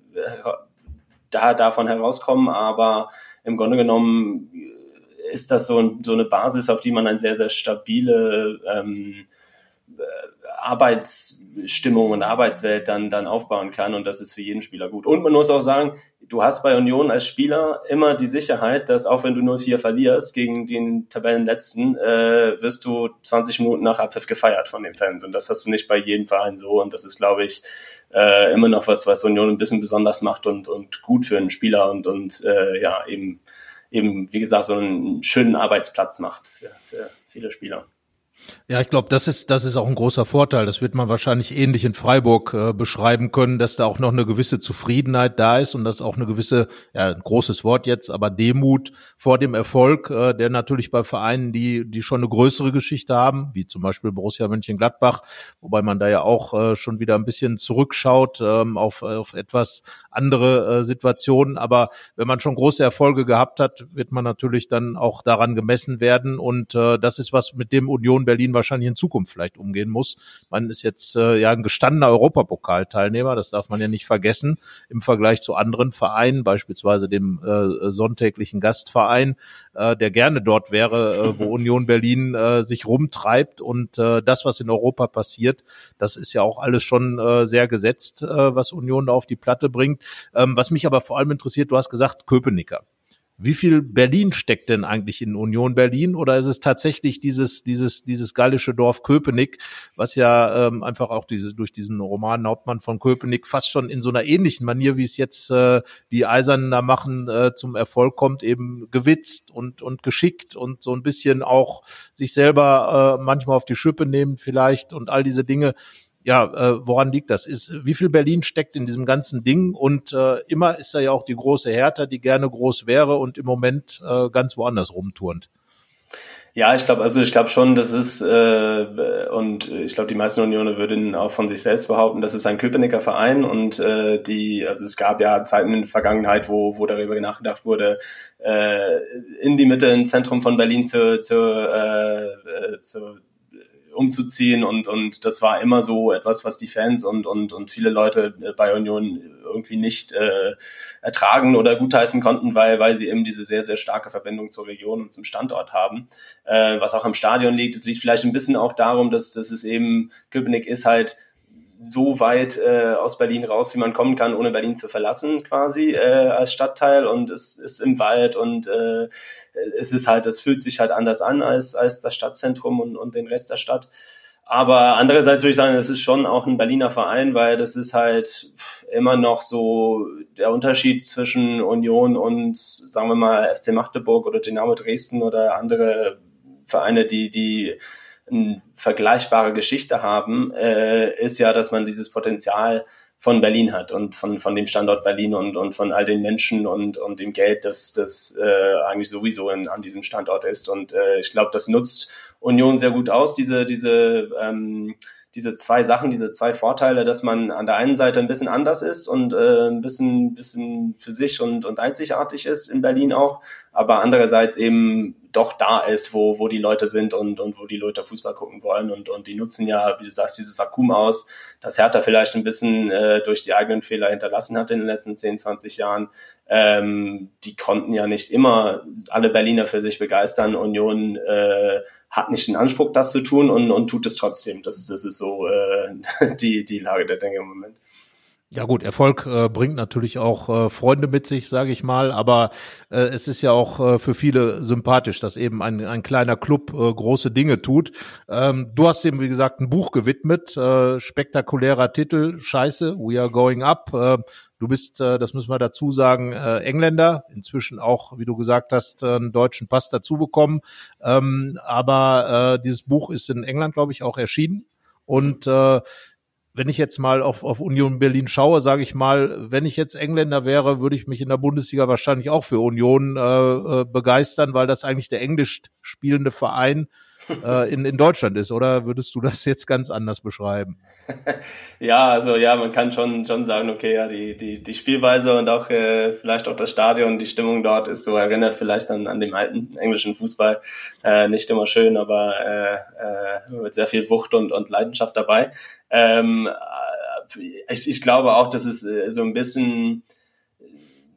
da, davon herauskommen, aber im Grunde genommen ist das so, so eine Basis, auf die man eine sehr, sehr stabile ähm, äh, Arbeitsstimmung und Arbeitswelt dann, dann aufbauen kann. Und das ist für jeden Spieler gut. Und man muss auch sagen, du hast bei Union als Spieler immer die Sicherheit, dass auch wenn du 0-4 verlierst gegen den Tabellenletzten, äh, wirst du 20 Minuten nach Abpfiff gefeiert von den Fans. Und das hast du nicht bei jedem Verein so. Und das ist, glaube ich, äh, immer noch was, was Union ein bisschen besonders macht und, und gut für einen Spieler und, und äh, ja, eben eben, wie gesagt, so einen schönen Arbeitsplatz macht für, für viele Spieler. Ja, ich glaube, das ist, das ist auch ein großer Vorteil. Das wird man wahrscheinlich ähnlich in Freiburg äh, beschreiben können, dass da auch noch eine gewisse Zufriedenheit da ist und dass auch eine gewisse, ja, ein großes Wort jetzt, aber Demut vor dem Erfolg, äh, der natürlich bei Vereinen, die, die schon eine größere Geschichte haben, wie zum Beispiel Borussia Mönchengladbach, wobei man da ja auch äh, schon wieder ein bisschen zurückschaut ähm, auf, auf etwas andere äh, Situationen. Aber wenn man schon große Erfolge gehabt hat, wird man natürlich dann auch daran gemessen werden. Und äh, das ist was, mit dem Union Berlin wahrscheinlich in Zukunft vielleicht umgehen muss. Man ist jetzt äh, ja ein gestandener Europapokalteilnehmer, das darf man ja nicht vergessen, im Vergleich zu anderen Vereinen, beispielsweise dem äh, sonntäglichen Gastverein, äh, der gerne dort wäre, äh, wo Union Berlin äh, sich rumtreibt. Und äh, das, was in Europa passiert, das ist ja auch alles schon äh, sehr gesetzt, äh, was Union da auf die Platte bringt. Ähm, was mich aber vor allem interessiert, du hast gesagt, Köpenicker. Wie viel Berlin steckt denn eigentlich in Union Berlin? Oder ist es tatsächlich dieses dieses dieses gallische Dorf Köpenick, was ja ähm, einfach auch diese durch diesen Roman Hauptmann von Köpenick fast schon in so einer ähnlichen Manier, wie es jetzt äh, die Eisernen da machen, äh, zum Erfolg kommt, eben gewitzt und und geschickt und so ein bisschen auch sich selber äh, manchmal auf die Schippe nehmen vielleicht und all diese Dinge ja, äh, woran liegt das? Ist, wie viel Berlin steckt in diesem ganzen Ding? Und äh, immer ist da ja auch die große Hertha, die gerne groß wäre und im Moment äh, ganz woanders rumturnt. Ja, ich glaube, also ich glaube schon, das ist äh, und ich glaube, die meisten Unionen würden auch von sich selbst behaupten, das ist ein Köpenicker Verein und äh, die, also es gab ja Zeiten in der Vergangenheit, wo wo darüber nachgedacht wurde, äh, in die Mitte, ins Zentrum von Berlin zu zu, äh, äh zu umzuziehen und, und das war immer so etwas, was die Fans und, und, und viele Leute bei Union irgendwie nicht äh, ertragen oder gutheißen konnten, weil, weil sie eben diese sehr, sehr starke Verbindung zur Region und zum Standort haben, äh, was auch im Stadion liegt. Es liegt vielleicht ein bisschen auch darum, dass, dass es eben, Köpenick ist halt so weit äh, aus Berlin raus, wie man kommen kann, ohne Berlin zu verlassen, quasi äh, als Stadtteil und es ist im Wald und äh, es ist halt, es fühlt sich halt anders an als, als das Stadtzentrum und, und den Rest der Stadt. Aber andererseits würde ich sagen, es ist schon auch ein Berliner Verein, weil das ist halt immer noch so der Unterschied zwischen Union und, sagen wir mal, FC Magdeburg oder Dynamo Dresden oder andere Vereine, die, die eine vergleichbare Geschichte haben, äh, ist ja, dass man dieses Potenzial von Berlin hat und von, von dem Standort Berlin und, und von all den Menschen und, und dem Geld, das, das äh, eigentlich sowieso in, an diesem Standort ist. Und äh, ich glaube, das nutzt Union sehr gut aus, diese, diese, ähm, diese zwei Sachen, diese zwei Vorteile, dass man an der einen Seite ein bisschen anders ist und äh, ein bisschen, bisschen für sich und, und einzigartig ist in Berlin auch, aber andererseits eben doch da ist, wo, wo die Leute sind und, und wo die Leute Fußball gucken wollen. Und, und die nutzen ja, wie du sagst, dieses Vakuum aus, das Hertha vielleicht ein bisschen äh, durch die eigenen Fehler hinterlassen hat in den letzten 10, 20 Jahren. Ähm, die konnten ja nicht immer alle Berliner für sich begeistern. Union äh, hat nicht den Anspruch, das zu tun und, und tut es trotzdem. Das, das ist so äh, die, die Lage der Dinge im Moment. Ja gut, Erfolg äh, bringt natürlich auch äh, Freunde mit sich, sage ich mal, aber äh, es ist ja auch äh, für viele sympathisch, dass eben ein, ein kleiner Club äh, große Dinge tut. Ähm, du hast eben, wie gesagt, ein Buch gewidmet, äh, spektakulärer Titel, Scheiße, We Are Going Up. Äh, du bist, äh, das müssen wir dazu sagen, äh, Engländer, inzwischen auch, wie du gesagt hast, äh, einen deutschen Pass dazu bekommen. Ähm, aber äh, dieses Buch ist in England, glaube ich, auch erschienen. Und äh, wenn ich jetzt mal auf, auf Union Berlin schaue, sage ich mal, wenn ich jetzt Engländer wäre, würde ich mich in der Bundesliga wahrscheinlich auch für Union äh, äh begeistern, weil das eigentlich der englisch spielende Verein äh, in, in Deutschland ist. Oder würdest du das jetzt ganz anders beschreiben? ja, also ja, man kann schon, schon sagen, okay, ja, die, die, die Spielweise und auch äh, vielleicht auch das Stadion, die Stimmung dort ist so erinnert vielleicht an, an den alten englischen Fußball. Äh, nicht immer schön, aber äh, äh, mit sehr viel Wucht und, und Leidenschaft dabei. Ähm, äh, ich, ich glaube auch, dass es äh, so ein bisschen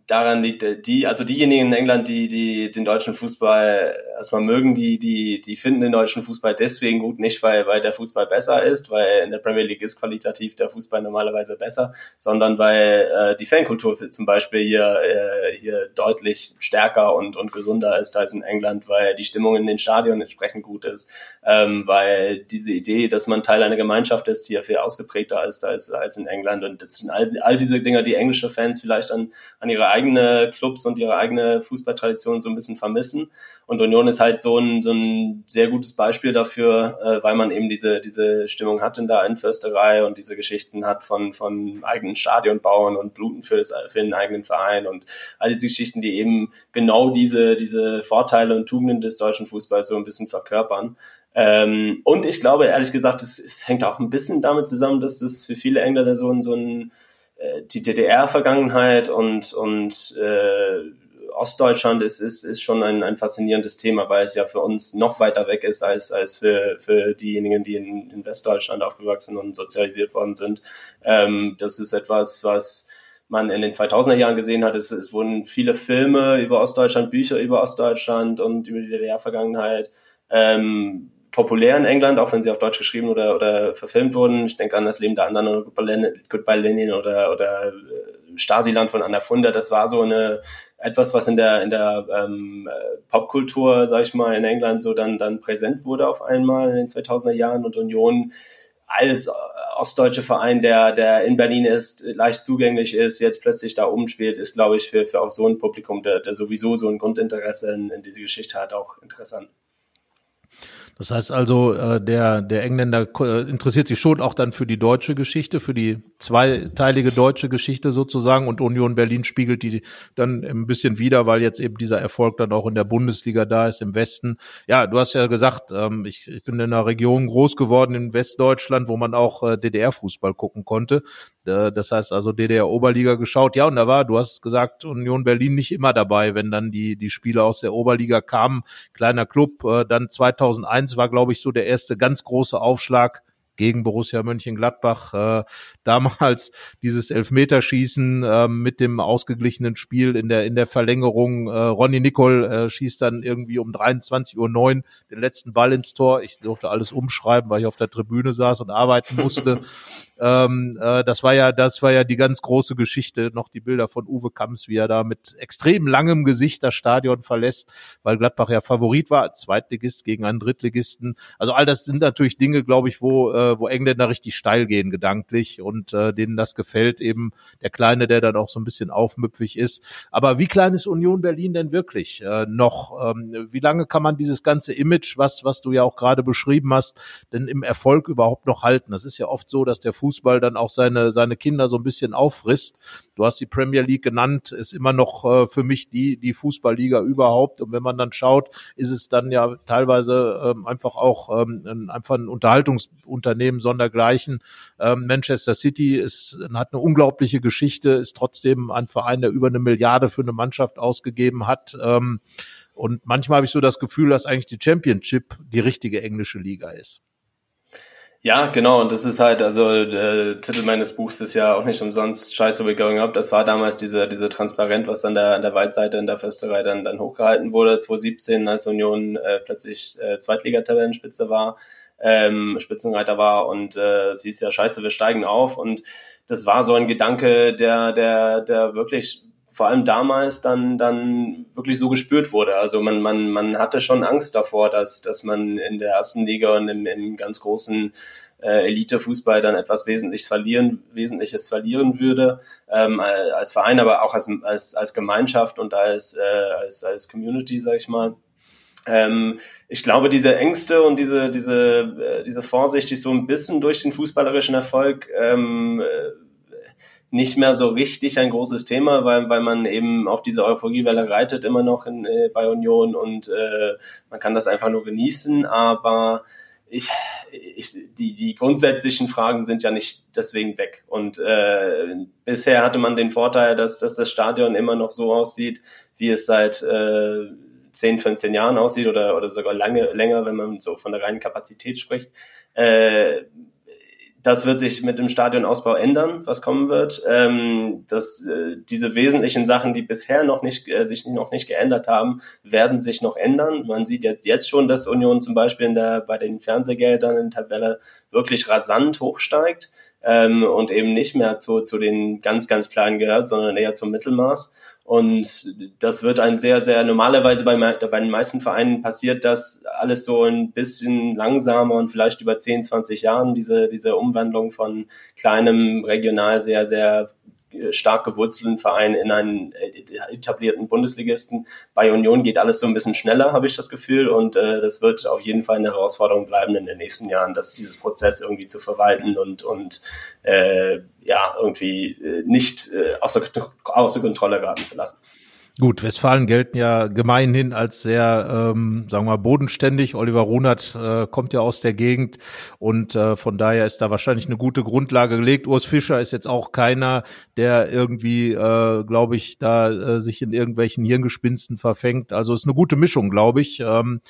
daran liegt, äh, die, also diejenigen in England, die, die den deutschen Fußball erstmal mögen, die, die, die finden den deutschen Fußball deswegen gut, nicht weil, weil der Fußball besser ist, weil in der Premier League ist qualitativ der Fußball normalerweise besser, sondern weil äh, die Fankultur zum Beispiel hier, äh, hier deutlich stärker und, und gesunder ist als in England, weil die Stimmung in den Stadien entsprechend gut ist, ähm, weil diese Idee, dass man Teil einer Gemeinschaft ist, hier viel ausgeprägter ist als, als in England und das sind all, all diese Dinge, die englische Fans vielleicht an, an ihre eigene Clubs und ihre eigene Fußballtradition so ein bisschen vermissen. Und Union ist halt so ein, so ein sehr gutes Beispiel dafür, äh, weil man eben diese, diese Stimmung hat in der Einförsterei und diese Geschichten hat von, von eigenen Stadion bauen und Bluten für, das, für den eigenen Verein und all diese Geschichten, die eben genau diese, diese Vorteile und Tugenden des deutschen Fußballs so ein bisschen verkörpern. Ähm, und ich glaube, ehrlich gesagt, es, es hängt auch ein bisschen damit zusammen, dass es für viele Engländer so ein, so ein äh, die DDR-Vergangenheit und, und äh, Ostdeutschland ist, ist, ist schon ein, ein faszinierendes Thema, weil es ja für uns noch weiter weg ist als, als für, für diejenigen, die in, in Westdeutschland aufgewachsen und sozialisiert worden sind. Ähm, das ist etwas, was man in den 2000er Jahren gesehen hat. Es, es wurden viele Filme über Ostdeutschland, Bücher über Ostdeutschland und über die DDR-Vergangenheit ähm, populär in England, auch wenn sie auf Deutsch geschrieben oder, oder verfilmt wurden. Ich denke an das Leben der anderen oder Goodbye Lenin oder, oder Stasiland von Anna Funder. Das war so eine etwas, was in der in der ähm, Popkultur, sag ich mal, in England so dann dann präsent wurde auf einmal in den 2000er Jahren und Union als ostdeutsche Verein, der der in Berlin ist, leicht zugänglich ist, jetzt plötzlich da oben spielt, ist, glaube ich, für, für auch so ein Publikum, der, der sowieso so ein Grundinteresse in, in diese Geschichte hat, auch interessant. Das heißt also, äh, der, der Engländer äh, interessiert sich schon auch dann für die deutsche Geschichte, für die zweiteilige deutsche Geschichte sozusagen und Union Berlin spiegelt die dann ein bisschen wieder, weil jetzt eben dieser Erfolg dann auch in der Bundesliga da ist, im Westen. Ja, du hast ja gesagt, ähm, ich, ich bin in einer Region groß geworden in Westdeutschland, wo man auch äh, DDR-Fußball gucken konnte. Das heißt also DDR-Oberliga geschaut. Ja, und da war, du hast gesagt, Union Berlin nicht immer dabei, wenn dann die, die Spiele aus der Oberliga kamen. Kleiner Club, dann 2001 war, glaube ich, so der erste ganz große Aufschlag gegen Borussia Mönchengladbach. Äh, damals dieses Elfmeterschießen äh, mit dem ausgeglichenen Spiel in der in der Verlängerung. Äh, Ronny Nicol äh, schießt dann irgendwie um 23.09 Uhr den letzten Ball ins Tor. Ich durfte alles umschreiben, weil ich auf der Tribüne saß und arbeiten musste. ähm, äh, das war ja das war ja die ganz große Geschichte. Noch die Bilder von Uwe Kamps, wie er da mit extrem langem Gesicht das Stadion verlässt, weil Gladbach ja Favorit war, Zweitligist gegen einen Drittligisten. Also all das sind natürlich Dinge, glaube ich, wo äh, äh, wo Engländer richtig steil gehen gedanklich und äh, denen das gefällt, eben der Kleine, der dann auch so ein bisschen aufmüpfig ist. Aber wie klein ist Union Berlin denn wirklich äh, noch? Ähm, wie lange kann man dieses ganze Image, was, was du ja auch gerade beschrieben hast, denn im Erfolg überhaupt noch halten? Das ist ja oft so, dass der Fußball dann auch seine, seine Kinder so ein bisschen auffrisst. Du hast die Premier League genannt, ist immer noch äh, für mich die, die Fußballliga überhaupt. Und wenn man dann schaut, ist es dann ja teilweise ähm, einfach auch ähm, einfach ein Unterhaltungsunternehmen Unternehmen sondergleichen. Ähm, Manchester City ist, hat eine unglaubliche Geschichte, ist trotzdem ein Verein, der über eine Milliarde für eine Mannschaft ausgegeben hat. Ähm, Und manchmal habe ich so das Gefühl, dass eigentlich die Championship die richtige englische Liga ist. Ja, genau. Und das ist halt, also der Titel meines Buchs ist ja auch nicht umsonst Scheiße, we're going up. Das war damals diese, diese Transparent, was an der, an der Waldseite in der Festerei dann, dann hochgehalten wurde. 2017, als Union äh, plötzlich äh, Zweitligatabellenspitze war, ähm, Spitzenreiter war und äh, sie ist ja Scheiße, wir steigen auf. Und das war so ein Gedanke, der, der, der wirklich vor allem damals dann, dann wirklich so gespürt wurde. Also man, man, man hatte schon Angst davor, dass, dass man in der ersten Liga und im, im ganz großen äh, Elite-Fußball dann etwas Wesentliches verlieren, Wesentliches verlieren würde, ähm, als Verein, aber auch als, als, als Gemeinschaft und als, äh, als, als Community, sag ich mal. Ähm, ich glaube, diese Ängste und diese, diese, äh, diese Vorsicht ist so ein bisschen durch den fußballerischen Erfolg ähm, äh, nicht mehr so richtig ein großes Thema, weil, weil man eben auf diese Euphoriewelle reitet immer noch in, äh, bei Union und äh, man kann das einfach nur genießen, aber ich, ich, die, die grundsätzlichen Fragen sind ja nicht deswegen weg. Und äh, bisher hatte man den Vorteil, dass, dass das Stadion immer noch so aussieht, wie es seit äh, 10, 15 Jahren aussieht oder, oder sogar lange, länger, wenn man so von der reinen Kapazität spricht. Äh, das wird sich mit dem Stadionausbau ändern, was kommen wird. Ähm, dass äh, diese wesentlichen Sachen, die bisher noch nicht äh, sich noch nicht geändert haben, werden sich noch ändern. Man sieht jetzt, jetzt schon, dass Union zum Beispiel in der, bei den Fernsehgeldern in der Tabelle wirklich rasant hochsteigt ähm, und eben nicht mehr zu, zu den ganz, ganz kleinen gehört, sondern eher zum Mittelmaß. Und das wird ein sehr, sehr, normalerweise bei, bei den meisten Vereinen passiert das alles so ein bisschen langsamer und vielleicht über 10, 20 Jahren, diese, diese Umwandlung von kleinem, regional sehr, sehr stark gewurzelten Verein in einen äh, etablierten Bundesligisten. Bei Union geht alles so ein bisschen schneller, habe ich das Gefühl. Und äh, das wird auf jeden Fall eine Herausforderung bleiben in den nächsten Jahren, dass dieses Prozess irgendwie zu verwalten und, und äh, ja, irgendwie äh, nicht äh, außer, außer Kontrolle geraten zu lassen. Gut, Westfalen gelten ja gemeinhin als sehr, ähm, sagen wir mal, bodenständig. Oliver Runert äh, kommt ja aus der Gegend und äh, von daher ist da wahrscheinlich eine gute Grundlage gelegt. Urs Fischer ist jetzt auch keiner, der irgendwie, äh, glaube ich, da äh, sich in irgendwelchen Hirngespinsten verfängt. Also ist eine gute Mischung, glaube ich. Ähm,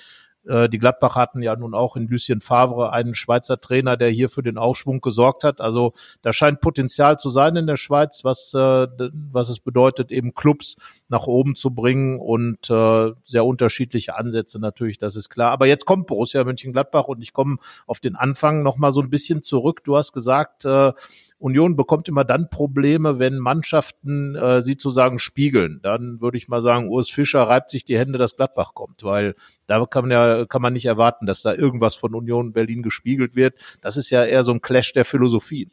äh, die Gladbach hatten ja nun auch in Lucien Favre einen Schweizer Trainer, der hier für den Aufschwung gesorgt hat. Also da scheint Potenzial zu sein in der Schweiz, was, äh, was es bedeutet, eben Clubs nach oben zu bringen und äh, sehr unterschiedliche Ansätze natürlich, das ist klar. Aber jetzt kommt Borussia Mönchengladbach und ich komme auf den Anfang noch mal so ein bisschen zurück. Du hast gesagt, äh, Union bekommt immer dann Probleme, wenn Mannschaften äh, sie zu sagen spiegeln. Dann würde ich mal sagen, Urs Fischer reibt sich die Hände, dass Gladbach kommt, weil da kann man ja kann man nicht erwarten, dass da irgendwas von Union Berlin gespiegelt wird. Das ist ja eher so ein Clash der Philosophien.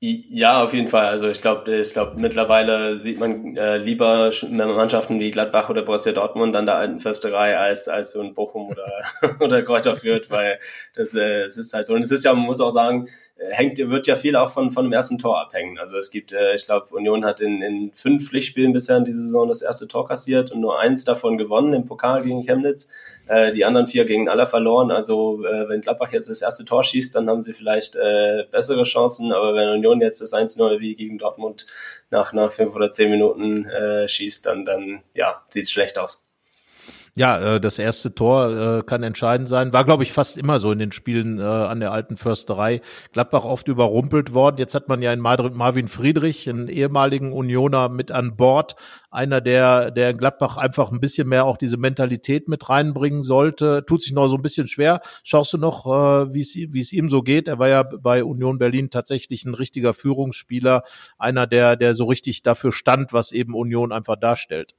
Ja, auf jeden Fall. Also ich glaube, ich glaube mittlerweile sieht man äh, lieber Mannschaften wie Gladbach oder Borussia Dortmund an der alten Försterei als als so ein Bochum oder oder Kräuter Fürth, weil das äh, es ist halt so und es ist ja man muss auch sagen, hängt, wird ja viel auch von, von dem ersten Tor abhängen. Also es gibt, äh, ich glaube, Union hat in, in fünf Pflichtspielen bisher in dieser Saison das erste Tor kassiert und nur eins davon gewonnen im Pokal gegen Chemnitz. Äh, die anderen vier gegen aller verloren. Also äh, wenn Gladbach jetzt das erste Tor schießt, dann haben sie vielleicht äh, bessere Chancen. Aber wenn Union jetzt das 1-0 wie gegen Dortmund nach, nach fünf oder zehn Minuten äh, schießt, dann, dann ja, sieht's schlecht aus. Ja, äh, das erste Tor äh, kann entscheidend sein. War, glaube ich, fast immer so in den Spielen äh, an der alten Försterei. Gladbach oft überrumpelt worden. Jetzt hat man ja in Marvin Friedrich, einen ehemaligen Unioner, mit an Bord. Einer, der, der in Gladbach einfach ein bisschen mehr auch diese Mentalität mit reinbringen sollte. Tut sich noch so ein bisschen schwer. Schaust du noch, wie es wie es ihm so geht? Er war ja bei Union Berlin tatsächlich ein richtiger Führungsspieler. Einer, der, der so richtig dafür stand, was eben Union einfach darstellt.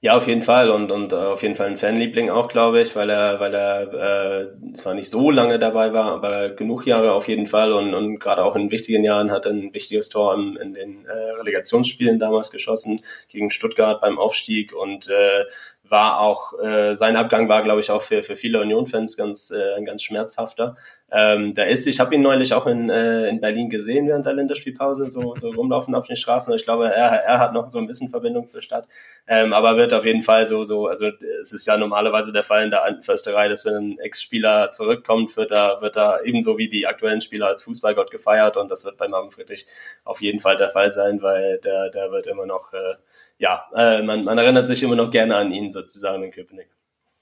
Ja, auf jeden Fall und, und äh, auf jeden Fall ein Fanliebling auch, glaube ich, weil er, weil er äh, zwar nicht so lange dabei war, aber genug Jahre auf jeden Fall und, und gerade auch in wichtigen Jahren hat er ein wichtiges Tor in, in den äh, Relegationsspielen damals geschossen gegen Stuttgart beim Aufstieg und äh, war auch, äh, sein Abgang war, glaube ich, auch für, für viele Union-Fans ganz, äh, ein ganz schmerzhafter. ähm, da ist. Ich habe ihn neulich auch in, äh, in Berlin gesehen während der Länderspielpause, so, so rumlaufen auf den Straßen. Ich glaube, er, er hat noch so ein bisschen Verbindung zur Stadt, ähm, aber wird auf jeden Fall so, so, also es ist ja normalerweise der Fall in der alten Försterei, dass wenn ein Ex-Spieler zurückkommt, wird er, wird er ebenso wie die aktuellen Spieler als Fußballgott gefeiert und das wird bei Marvin Friedrich auf jeden Fall der Fall sein, weil der, der wird immer noch, äh, ja, äh, man, man erinnert sich immer noch gerne an ihn sozusagen in Köpenick.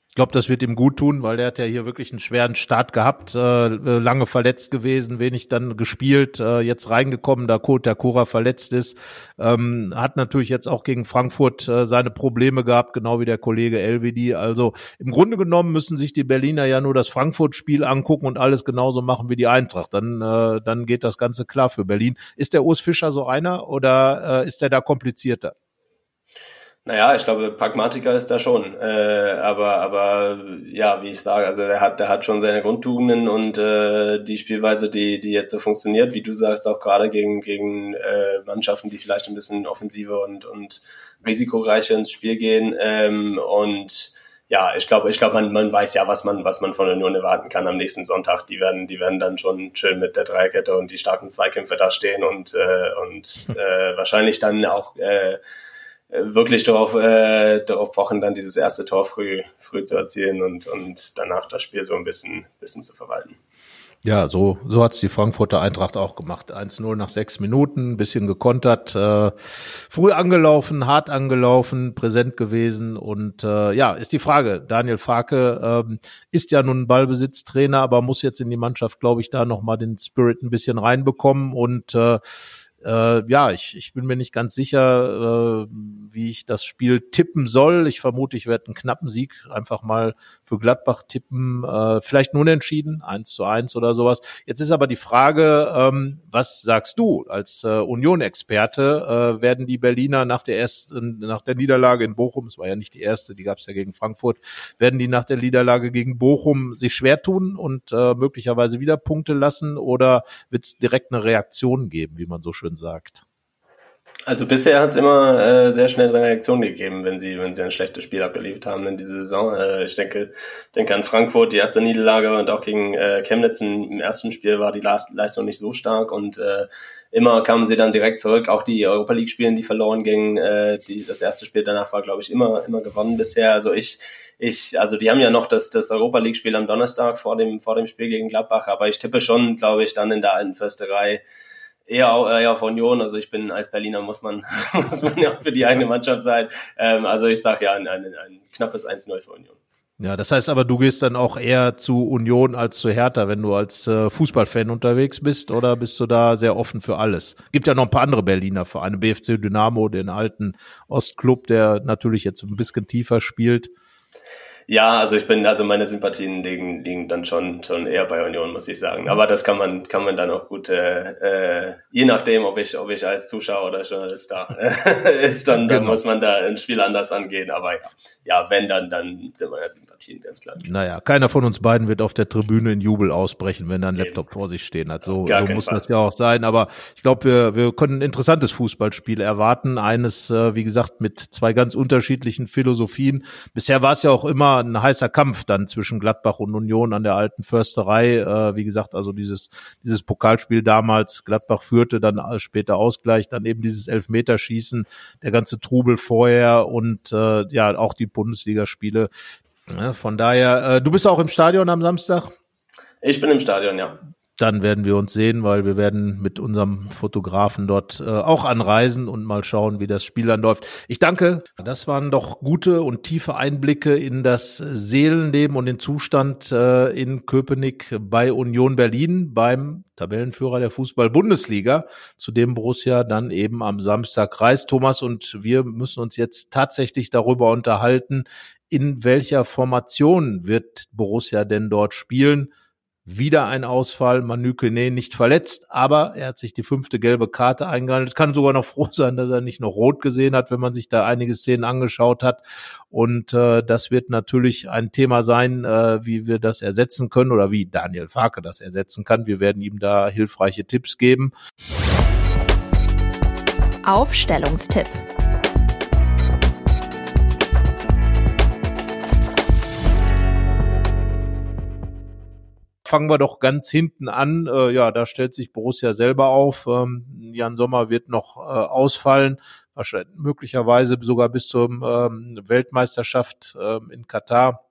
Ich glaube, das wird ihm gut tun, weil der hat ja hier wirklich einen schweren Start gehabt, äh, äh, lange verletzt gewesen, wenig dann gespielt, äh, jetzt reingekommen, da Kura verletzt ist, ähm, hat natürlich jetzt auch gegen Frankfurt äh, seine Probleme gehabt, genau wie der Kollege Elvedi. Also im Grunde genommen müssen sich die Berliner ja nur das Frankfurt-Spiel angucken und alles genauso machen wie die Eintracht. Dann, äh, dann geht das Ganze klar für Berlin. Ist der Urs Fischer so einer oder äh, ist der da komplizierter? Naja, ich glaube, Pragmatiker ist da schon. Äh, aber, aber ja, wie ich sage, also der hat, der hat schon seine Grundtugenden und äh, die Spielweise, die, die jetzt so funktioniert, wie du sagst, auch gerade gegen, gegen äh, Mannschaften, die vielleicht ein bisschen offensiver und, und risikoreicher ins Spiel gehen. Ähm, und ja, ich glaube, ich glaube, man, man weiß ja, was man, was man von Union erwarten kann am nächsten Sonntag. Die werden, die werden dann schon schön mit der Dreierkette und die starken Zweikämpfe da stehen und, äh, und äh, wahrscheinlich dann auch äh, wirklich darauf, äh, darauf pochen, dann dieses erste Tor früh, früh zu erzielen und, und danach das Spiel so ein bisschen, bisschen zu verwalten. Ja, so, so hat's die Frankfurter Eintracht auch gemacht. 1-0 nach sechs Minuten, bisschen gekontert, äh, früh angelaufen, hart angelaufen, präsent gewesen. Und äh, ja, ist die Frage, Daniel Farke ähm, ist ja nun Ballbesitztrainer, aber muss jetzt in die Mannschaft, glaube ich, da nochmal den Spirit ein bisschen reinbekommen und äh, äh, ja, ich, ich bin mir nicht ganz sicher, äh, wie ich das Spiel tippen soll. Ich vermute, ich werde einen knappen Sieg einfach mal für Gladbach tippen. Äh, vielleicht nun entschieden, eins zu eins oder sowas. Jetzt ist aber die Frage, ähm, was sagst du als äh, Union-Experte? Äh, werden die Berliner nach der ersten, nach der Niederlage in Bochum, es war ja nicht die erste, die gab es ja gegen Frankfurt, werden die nach der Niederlage gegen Bochum sich schwer tun und äh, möglicherweise wieder Punkte lassen oder wird es direkt eine Reaktion geben, wie man so schön schön sagt. Also bisher hat es immer äh, sehr schnell eine Reaktion gegeben, wenn sie, wenn sie ein schlechtes Spiel abgeliefert haben in dieser Saison. Äh, ich denke, denke an Frankfurt, die erste Niederlage und auch gegen äh, Chemnitz im ersten Spiel war die Leistung nicht so stark und äh, immer kamen sie dann direkt zurück. Auch die Europa League Spielen, die verloren gingen, äh, die, das erste Spiel danach war, glaube ich, immer, immer gewonnen bisher. Also ich, ich, also die haben ja noch das, das Europa League Spiel am Donnerstag vor dem, vor dem Spiel gegen Gladbach, aber ich tippe schon, glaube ich, dann in der alten Försterei eher, eher auf Union. Also ich bin als Berliner, muss man, muss man ja für die eigene Mannschaft sein. Ähm, also ich sage ja ein, ein, ein knappes 1-0 für Union. Ja, das heißt aber, du gehst dann auch eher zu Union als zu Hertha, wenn du als äh, Fußballfan unterwegs bist, oder bist du da sehr offen für alles? Gibt ja noch ein paar andere Berliner Vereine, BFC Dynamo, den alten Ostclub, der natürlich jetzt ein bisschen tiefer spielt. Ja, also ich bin, also meine Sympathien liegen, liegen dann schon, schon eher bei Union, muss ich sagen. Aber das kann man, kann man dann auch gut, äh, äh, je nachdem, ob ich, ob ich als Zuschauer oder Journalist da ist, dann, dann genau. muss man da ein Spiel anders angehen. Aber ja, ja, wenn dann, dann sind meine Sympathien ganz klar. Naja, keiner von uns beiden wird auf der Tribüne in Jubel ausbrechen, wenn er einen Laptop Eben. vor sich stehen hat. So, so muss Fall. das ja auch sein. Aber ich glaube, wir, wir können ein interessantes Fußballspiel erwarten. Eines, äh, wie gesagt, mit zwei ganz unterschiedlichen Philosophien. Bisher war es ja auch immer ein heißer Kampf dann zwischen Gladbach und Union an der alten Försterei. Äh, wie gesagt, also dieses, dieses Pokalspiel damals, Gladbach führte, dann später Ausgleich, dann eben dieses Elfmeterschießen, der ganze Trubel vorher und äh, ja, auch die Bundesligaspiele. Ja, von daher, äh, du bist auch im Stadion am Samstag? Ich bin im Stadion, ja dann werden wir uns sehen, weil wir werden mit unserem Fotografen dort äh, auch anreisen und mal schauen, wie das Spiel dann läuft. Ich danke. Das waren doch gute und tiefe Einblicke in das Seelenleben und den Zustand äh, in Köpenick bei Union Berlin beim Tabellenführer der Fußball-Bundesliga, zu dem Borussia dann eben am Samstag reist. Thomas und wir müssen uns jetzt tatsächlich darüber unterhalten, in welcher Formation wird Borussia denn dort spielen? Wieder ein Ausfall, Manu Kone nicht verletzt, aber er hat sich die fünfte gelbe Karte eingehandelt. Kann sogar noch froh sein, dass er nicht noch rot gesehen hat, wenn man sich da einige Szenen angeschaut hat. Und äh, das wird natürlich ein Thema sein, äh, wie wir das ersetzen können oder wie Daniel Farke das ersetzen kann. Wir werden ihm da hilfreiche Tipps geben. Aufstellungstipp. Fangen wir doch ganz hinten an. Äh, ja, da stellt sich Borussia selber auf. Ähm, Jan Sommer wird noch äh, ausfallen, wahrscheinlich möglicherweise sogar bis zur ähm, Weltmeisterschaft ähm, in Katar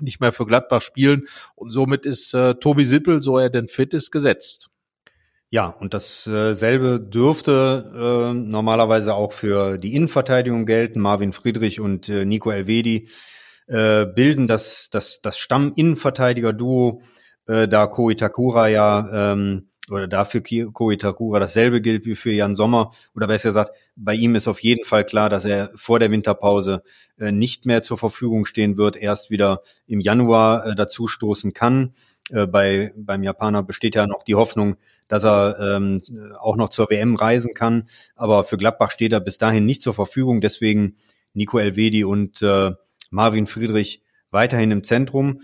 nicht mehr für Gladbach spielen. Und somit ist äh, Tobi Sippel, so er denn fit ist, gesetzt. Ja, und dasselbe dürfte äh, normalerweise auch für die Innenverteidigung gelten. Marvin Friedrich und äh, Nico Elvedi äh, bilden das, das, das Stamm-Innenverteidiger-Duo, äh, da Ko Itakura ja ähm, oder dafür Ko Itakura dasselbe gilt wie für Jan Sommer. Oder besser gesagt, bei ihm ist auf jeden Fall klar, dass er vor der Winterpause äh, nicht mehr zur Verfügung stehen wird, erst wieder im Januar äh, dazustoßen kann. Äh, bei, beim Japaner besteht ja noch die Hoffnung, dass er ähm, auch noch zur WM reisen kann. Aber für Gladbach steht er bis dahin nicht zur Verfügung. Deswegen Nico Elvedi und äh, Marvin Friedrich weiterhin im Zentrum.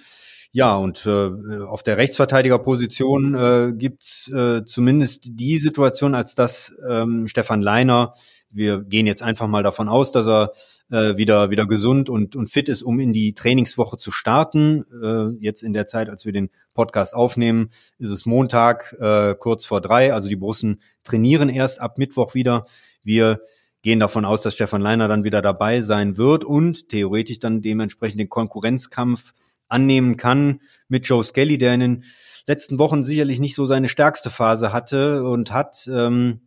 Ja, und äh, auf der Rechtsverteidigerposition äh, gibt äh, zumindest die Situation, als dass ähm, Stefan Leiner, wir gehen jetzt einfach mal davon aus, dass er äh, wieder wieder gesund und, und fit ist, um in die Trainingswoche zu starten. Äh, jetzt in der Zeit, als wir den Podcast aufnehmen, ist es Montag äh, kurz vor drei. Also die Borussen trainieren erst ab Mittwoch wieder. Wir gehen davon aus, dass Stefan Leiner dann wieder dabei sein wird und theoretisch dann dementsprechend den Konkurrenzkampf annehmen kann mit Joe Skelly, der in den letzten Wochen sicherlich nicht so seine stärkste Phase hatte und hat ähm,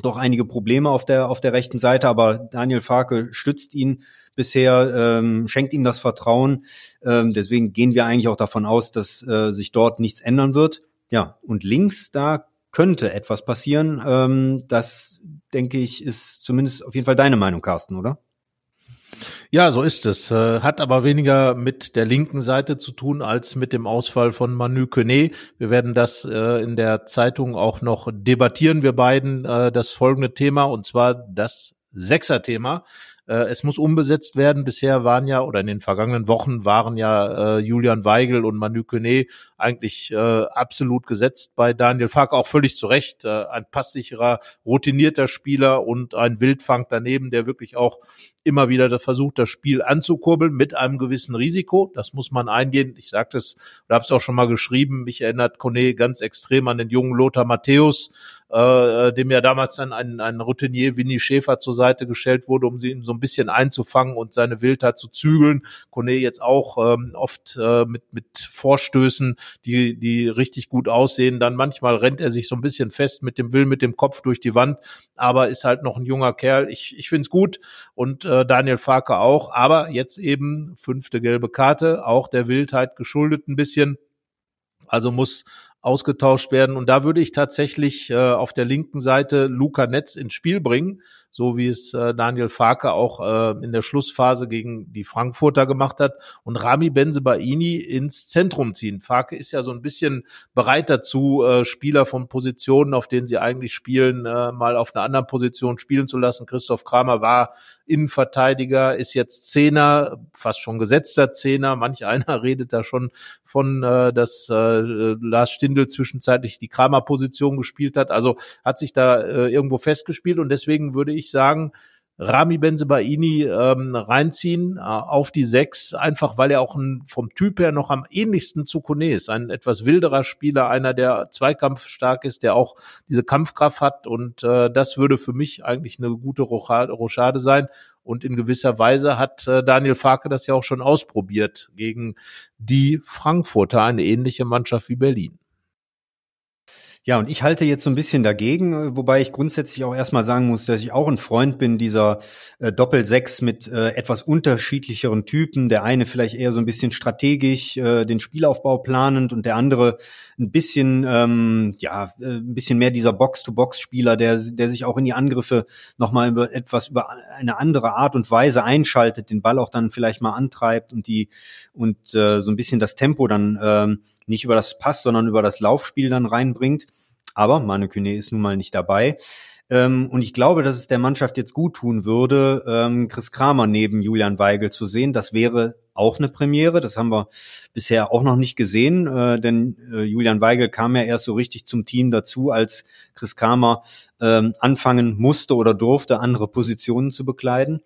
doch einige Probleme auf der auf der rechten Seite, aber Daniel Farke stützt ihn bisher, ähm, schenkt ihm das Vertrauen. Ähm, deswegen gehen wir eigentlich auch davon aus, dass äh, sich dort nichts ändern wird. Ja, und links da könnte etwas passieren. Ähm, das denke ich ist zumindest auf jeden Fall deine Meinung, Carsten, oder? Ja, so ist es. Äh, hat aber weniger mit der linken Seite zu tun als mit dem Ausfall von Manu Kone. Wir werden das äh, in der Zeitung auch noch debattieren, wir beiden, äh, das folgende Thema, und zwar das Sechser-Thema. Äh, es muss umbesetzt werden. Bisher waren ja, oder in den vergangenen Wochen waren ja äh, Julian Weigel und Manu Kone eigentlich äh, absolut gesetzt bei Daniel Fark, auch völlig zu Recht. Äh, ein passsicherer, routinierter Spieler und ein Wildfang daneben, der wirklich auch immer wieder versucht, das Spiel anzukurbeln mit einem gewissen Risiko. Das muss man eingehen. Ich sagte es oder habe es auch schon mal geschrieben. Mich erinnert Kone ganz extrem an den jungen Lothar Matthäus, äh, dem ja damals dann ein, ein Routinier Winnie Schäfer zur Seite gestellt wurde, um ihn so ein bisschen einzufangen und seine Wildheit zu zügeln. Kone jetzt auch ähm, oft äh, mit, mit Vorstößen, die, die richtig gut aussehen. Dann manchmal rennt er sich so ein bisschen fest mit dem Will, mit dem Kopf durch die Wand, aber ist halt noch ein junger Kerl. Ich, ich finde es gut und äh, Daniel Farke auch, aber jetzt eben fünfte gelbe Karte, auch der Wildheit geschuldet ein bisschen. Also muss ausgetauscht werden. Und da würde ich tatsächlich äh, auf der linken Seite Luca Netz ins Spiel bringen so wie es äh, Daniel Farke auch äh, in der Schlussphase gegen die Frankfurter gemacht hat und Rami Benzebaini ins Zentrum ziehen. Farke ist ja so ein bisschen bereit dazu, äh, Spieler von Positionen, auf denen sie eigentlich spielen, äh, mal auf einer anderen Position spielen zu lassen. Christoph Kramer war Innenverteidiger, ist jetzt Zehner, fast schon gesetzter Zehner. Manch einer redet da schon von, äh, dass äh, Lars Stindl zwischenzeitlich die Kramer-Position gespielt hat. Also hat sich da äh, irgendwo festgespielt und deswegen würde ich ich sagen, Rami Benzebaini ähm, reinziehen äh, auf die sechs, einfach weil er auch ein, vom Typ her noch am ähnlichsten zu Kone ist. Ein etwas wilderer Spieler, einer, der zweikampfstark ist, der auch diese Kampfkraft hat und äh, das würde für mich eigentlich eine gute Rochade sein. Und in gewisser Weise hat äh, Daniel Farke das ja auch schon ausprobiert gegen die Frankfurter, eine ähnliche Mannschaft wie Berlin. Ja, und ich halte jetzt so ein bisschen dagegen, äh, wobei ich grundsätzlich auch erstmal sagen muss, dass ich auch ein Freund bin dieser äh, Doppel-Sechs mit äh, etwas unterschiedlicheren Typen. Der eine vielleicht eher so ein bisschen strategisch äh, den Spielaufbau planend und der andere ein bisschen, ähm, ja, äh, ein bisschen mehr dieser Box-to-Box-Spieler, der, der sich auch in die Angriffe nochmal über etwas über eine andere Art und Weise einschaltet, den Ball auch dann vielleicht mal antreibt und die und äh, so ein bisschen das Tempo dann ähm, nicht über das Pass, sondern über das Laufspiel dann reinbringt. Aber Manu Kune ist nun mal nicht dabei. Ähm, und ich glaube, dass es der Mannschaft jetzt gut tun würde, ähm, Chris Kramer neben Julian Weigel zu sehen. Das wäre auch eine Premiere. Das haben wir bisher auch noch nicht gesehen, äh, denn äh, Julian Weigel kam ja erst so richtig zum Team dazu, als Chris Kramer ähm, anfangen musste oder durfte, andere Positionen zu bekleiden.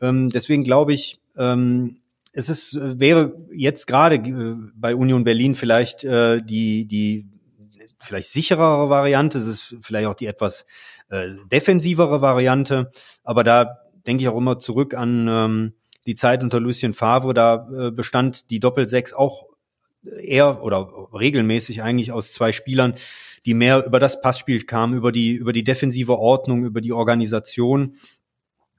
Ähm, deswegen glaube ich, ähm, es ist, wäre jetzt gerade bei Union Berlin vielleicht äh, die, die vielleicht sicherere Variante, es ist vielleicht auch die etwas äh, defensivere Variante, aber da denke ich auch immer zurück an ähm, die Zeit unter Lucien Favre, da äh, bestand die Doppelsechs auch eher oder regelmäßig eigentlich aus zwei Spielern, die mehr über das Passspiel kamen, über die, über die defensive Ordnung, über die Organisation.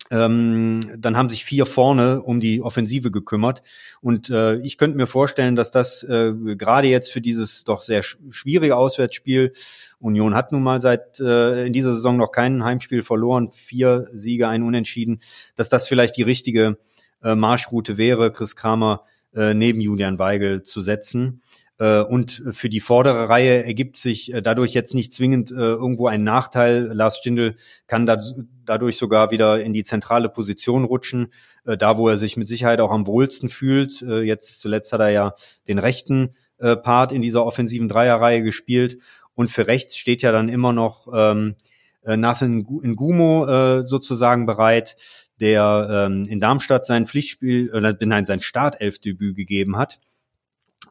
Ähm, dann haben sich vier vorne um die Offensive gekümmert. Und äh, ich könnte mir vorstellen, dass das äh, gerade jetzt für dieses doch sehr schwierige Auswärtsspiel, Union hat nun mal seit äh, in dieser Saison noch kein Heimspiel verloren, vier Siege, ein Unentschieden, dass das vielleicht die richtige äh, Marschroute wäre, Chris Kramer äh, neben Julian Weigel zu setzen. Äh, und für die vordere Reihe ergibt sich äh, dadurch jetzt nicht zwingend äh, irgendwo ein Nachteil. Lars Stindl kann da, dadurch sogar wieder in die zentrale Position rutschen, da wo er sich mit Sicherheit auch am wohlsten fühlt. Jetzt zuletzt hat er ja den rechten Part in dieser offensiven Dreierreihe gespielt. Und für rechts steht ja dann immer noch ähm, äh, Nathan Ngumo sozusagen bereit, der ähm, in Darmstadt sein Pflichtspiel, nein, sein Startelfdebüt gegeben hat.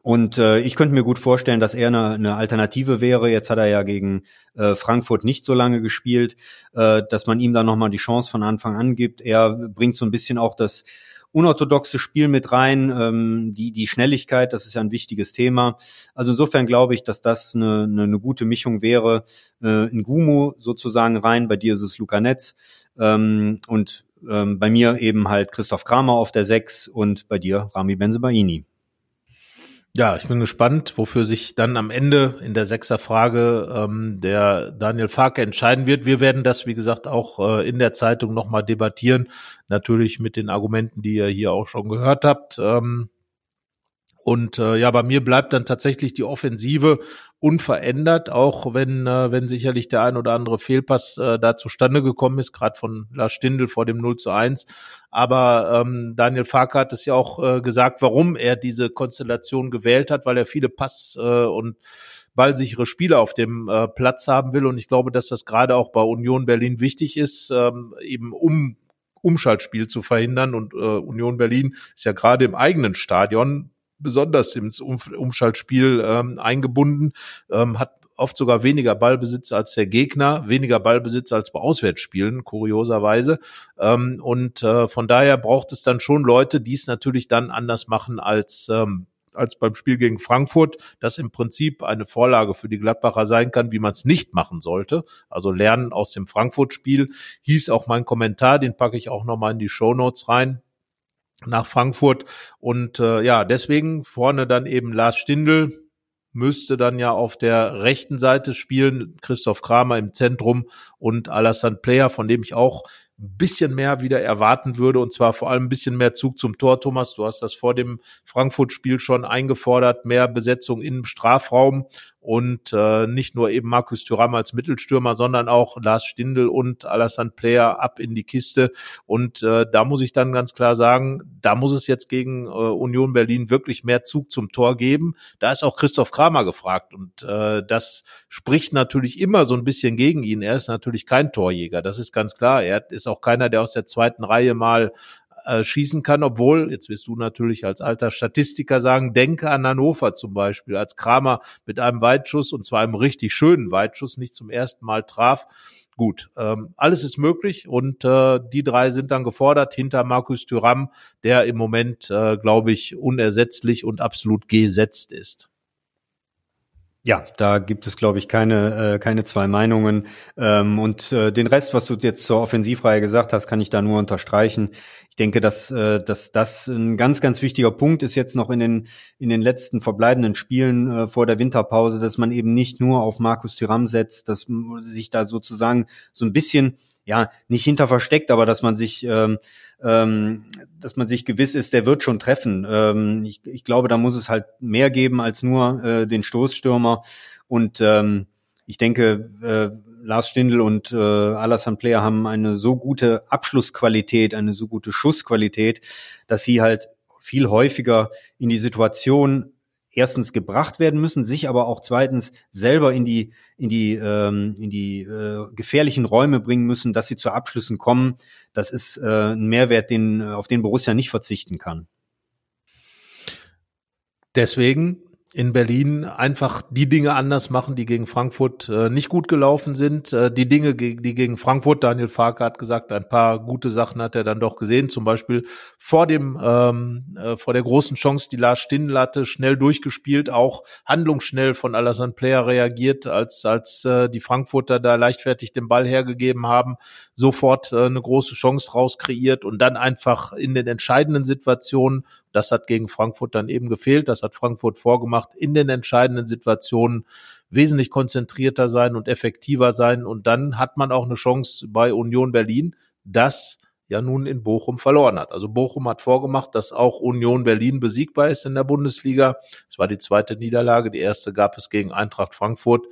Und äh, ich könnte mir gut vorstellen, dass er eine, eine Alternative wäre. Jetzt hat er ja gegen äh, Frankfurt nicht so lange gespielt, äh, dass man ihm da nochmal die Chance von Anfang an gibt. Er bringt so ein bisschen auch das unorthodoxe Spiel mit rein, ähm, die, die Schnelligkeit, das ist ja ein wichtiges Thema. Also insofern glaube ich, dass das eine, eine, eine gute Mischung wäre. Äh, in Gumo sozusagen rein, bei dir ist es Luca Netz ähm, und ähm, bei mir eben halt Christoph Kramer auf der 6 und bei dir Rami Benzebaini. Ja, ich bin gespannt, wofür sich dann am Ende in der Sechserfrage ähm, der Daniel Farke entscheiden wird. Wir werden das, wie gesagt, auch äh, in der Zeitung nochmal debattieren. Natürlich mit den Argumenten, die ihr hier auch schon gehört habt. Ähm, und äh, ja, bei mir bleibt dann tatsächlich die Offensive unverändert, auch wenn, äh, wenn sicherlich der ein oder andere Fehlpass äh, da zustande gekommen ist, gerade von Lars Stindl vor dem 0 zu 1. Aber ähm, Daniel Farke hat es ja auch äh, gesagt, warum er diese Konstellation gewählt hat, weil er viele Pass- äh, und ballsichere Spieler auf dem äh, Platz haben will. Und ich glaube, dass das gerade auch bei Union Berlin wichtig ist, ähm, eben um Umschaltspiel zu verhindern. Und äh, Union Berlin ist ja gerade im eigenen Stadion besonders ins Umschaltspiel ähm, eingebunden, ähm, hat oft sogar weniger Ballbesitz als der Gegner, weniger Ballbesitz als bei Auswärtsspielen, kurioserweise. Ähm, und äh, von daher braucht es dann schon Leute, die es natürlich dann anders machen als ähm, als beim Spiel gegen Frankfurt, das im Prinzip eine Vorlage für die Gladbacher sein kann, wie man es nicht machen sollte. Also lernen aus dem Frankfurt-Spiel hieß auch mein Kommentar, den packe ich auch nochmal in die Show Notes rein nach Frankfurt. Und äh, ja, deswegen vorne dann eben Lars Stindl, müsste dann ja auf der rechten Seite spielen, Christoph Kramer im Zentrum und Alassane Player, von dem ich auch ein bisschen mehr wieder erwarten würde und zwar vor allem ein bisschen mehr Zug zum Tor, Thomas. Du hast das vor dem Frankfurt-Spiel schon eingefordert, mehr Besetzung im Strafraum und äh, nicht nur eben Markus Thuram als Mittelstürmer, sondern auch Lars Stindl und Alassane Player ab in die Kiste. Und äh, da muss ich dann ganz klar sagen, da muss es jetzt gegen äh, Union Berlin wirklich mehr Zug zum Tor geben. Da ist auch Christoph Kramer gefragt und äh, das spricht natürlich immer so ein bisschen gegen ihn. Er ist natürlich kein Torjäger, das ist ganz klar. Er ist auch keiner, der aus der zweiten Reihe mal äh, schießen kann, obwohl, jetzt wirst du natürlich als alter Statistiker sagen, denke an Hannover zum Beispiel, als Kramer mit einem Weitschuss und zwar einem richtig schönen Weitschuss nicht zum ersten Mal traf. Gut, ähm, alles ist möglich und äh, die drei sind dann gefordert hinter Markus Thüram, der im Moment, äh, glaube ich, unersetzlich und absolut gesetzt ist. Ja, da gibt es, glaube ich, keine, äh, keine zwei Meinungen. Ähm, und äh, den Rest, was du jetzt zur Offensivreihe gesagt hast, kann ich da nur unterstreichen. Ich denke, dass, äh, dass das ein ganz, ganz wichtiger Punkt ist jetzt noch in den, in den letzten verbleibenden Spielen äh, vor der Winterpause, dass man eben nicht nur auf Markus Thuram setzt, dass sich da sozusagen so ein bisschen ja, nicht hinter versteckt, aber dass man sich, ähm, ähm, dass man sich gewiss ist, der wird schon treffen. Ähm, ich, ich glaube, da muss es halt mehr geben als nur äh, den Stoßstürmer. Und ähm, ich denke, äh, Lars Stindl und äh, Alassane Player haben eine so gute Abschlussqualität, eine so gute Schussqualität, dass sie halt viel häufiger in die Situation erstens gebracht werden müssen, sich aber auch zweitens selber in die in die ähm, in die äh, gefährlichen Räume bringen müssen, dass sie zu Abschlüssen kommen. Das ist äh, ein Mehrwert, den äh, auf den Borussia nicht verzichten kann. Deswegen in Berlin einfach die Dinge anders machen, die gegen Frankfurt äh, nicht gut gelaufen sind. Äh, die Dinge, die gegen Frankfurt, Daniel Farke hat gesagt, ein paar gute Sachen hat er dann doch gesehen. Zum Beispiel vor dem ähm, äh, vor der großen Chance, die Lars Stindl hatte, schnell durchgespielt, auch handlungsschnell von Alassane Player reagiert, als als äh, die Frankfurter da leichtfertig den Ball hergegeben haben, sofort äh, eine große Chance rauskreiert und dann einfach in den entscheidenden Situationen das hat gegen Frankfurt dann eben gefehlt. Das hat Frankfurt vorgemacht, in den entscheidenden Situationen wesentlich konzentrierter sein und effektiver sein. Und dann hat man auch eine Chance bei Union Berlin, das ja nun in Bochum verloren hat. Also Bochum hat vorgemacht, dass auch Union Berlin besiegbar ist in der Bundesliga. Es war die zweite Niederlage. Die erste gab es gegen Eintracht Frankfurt.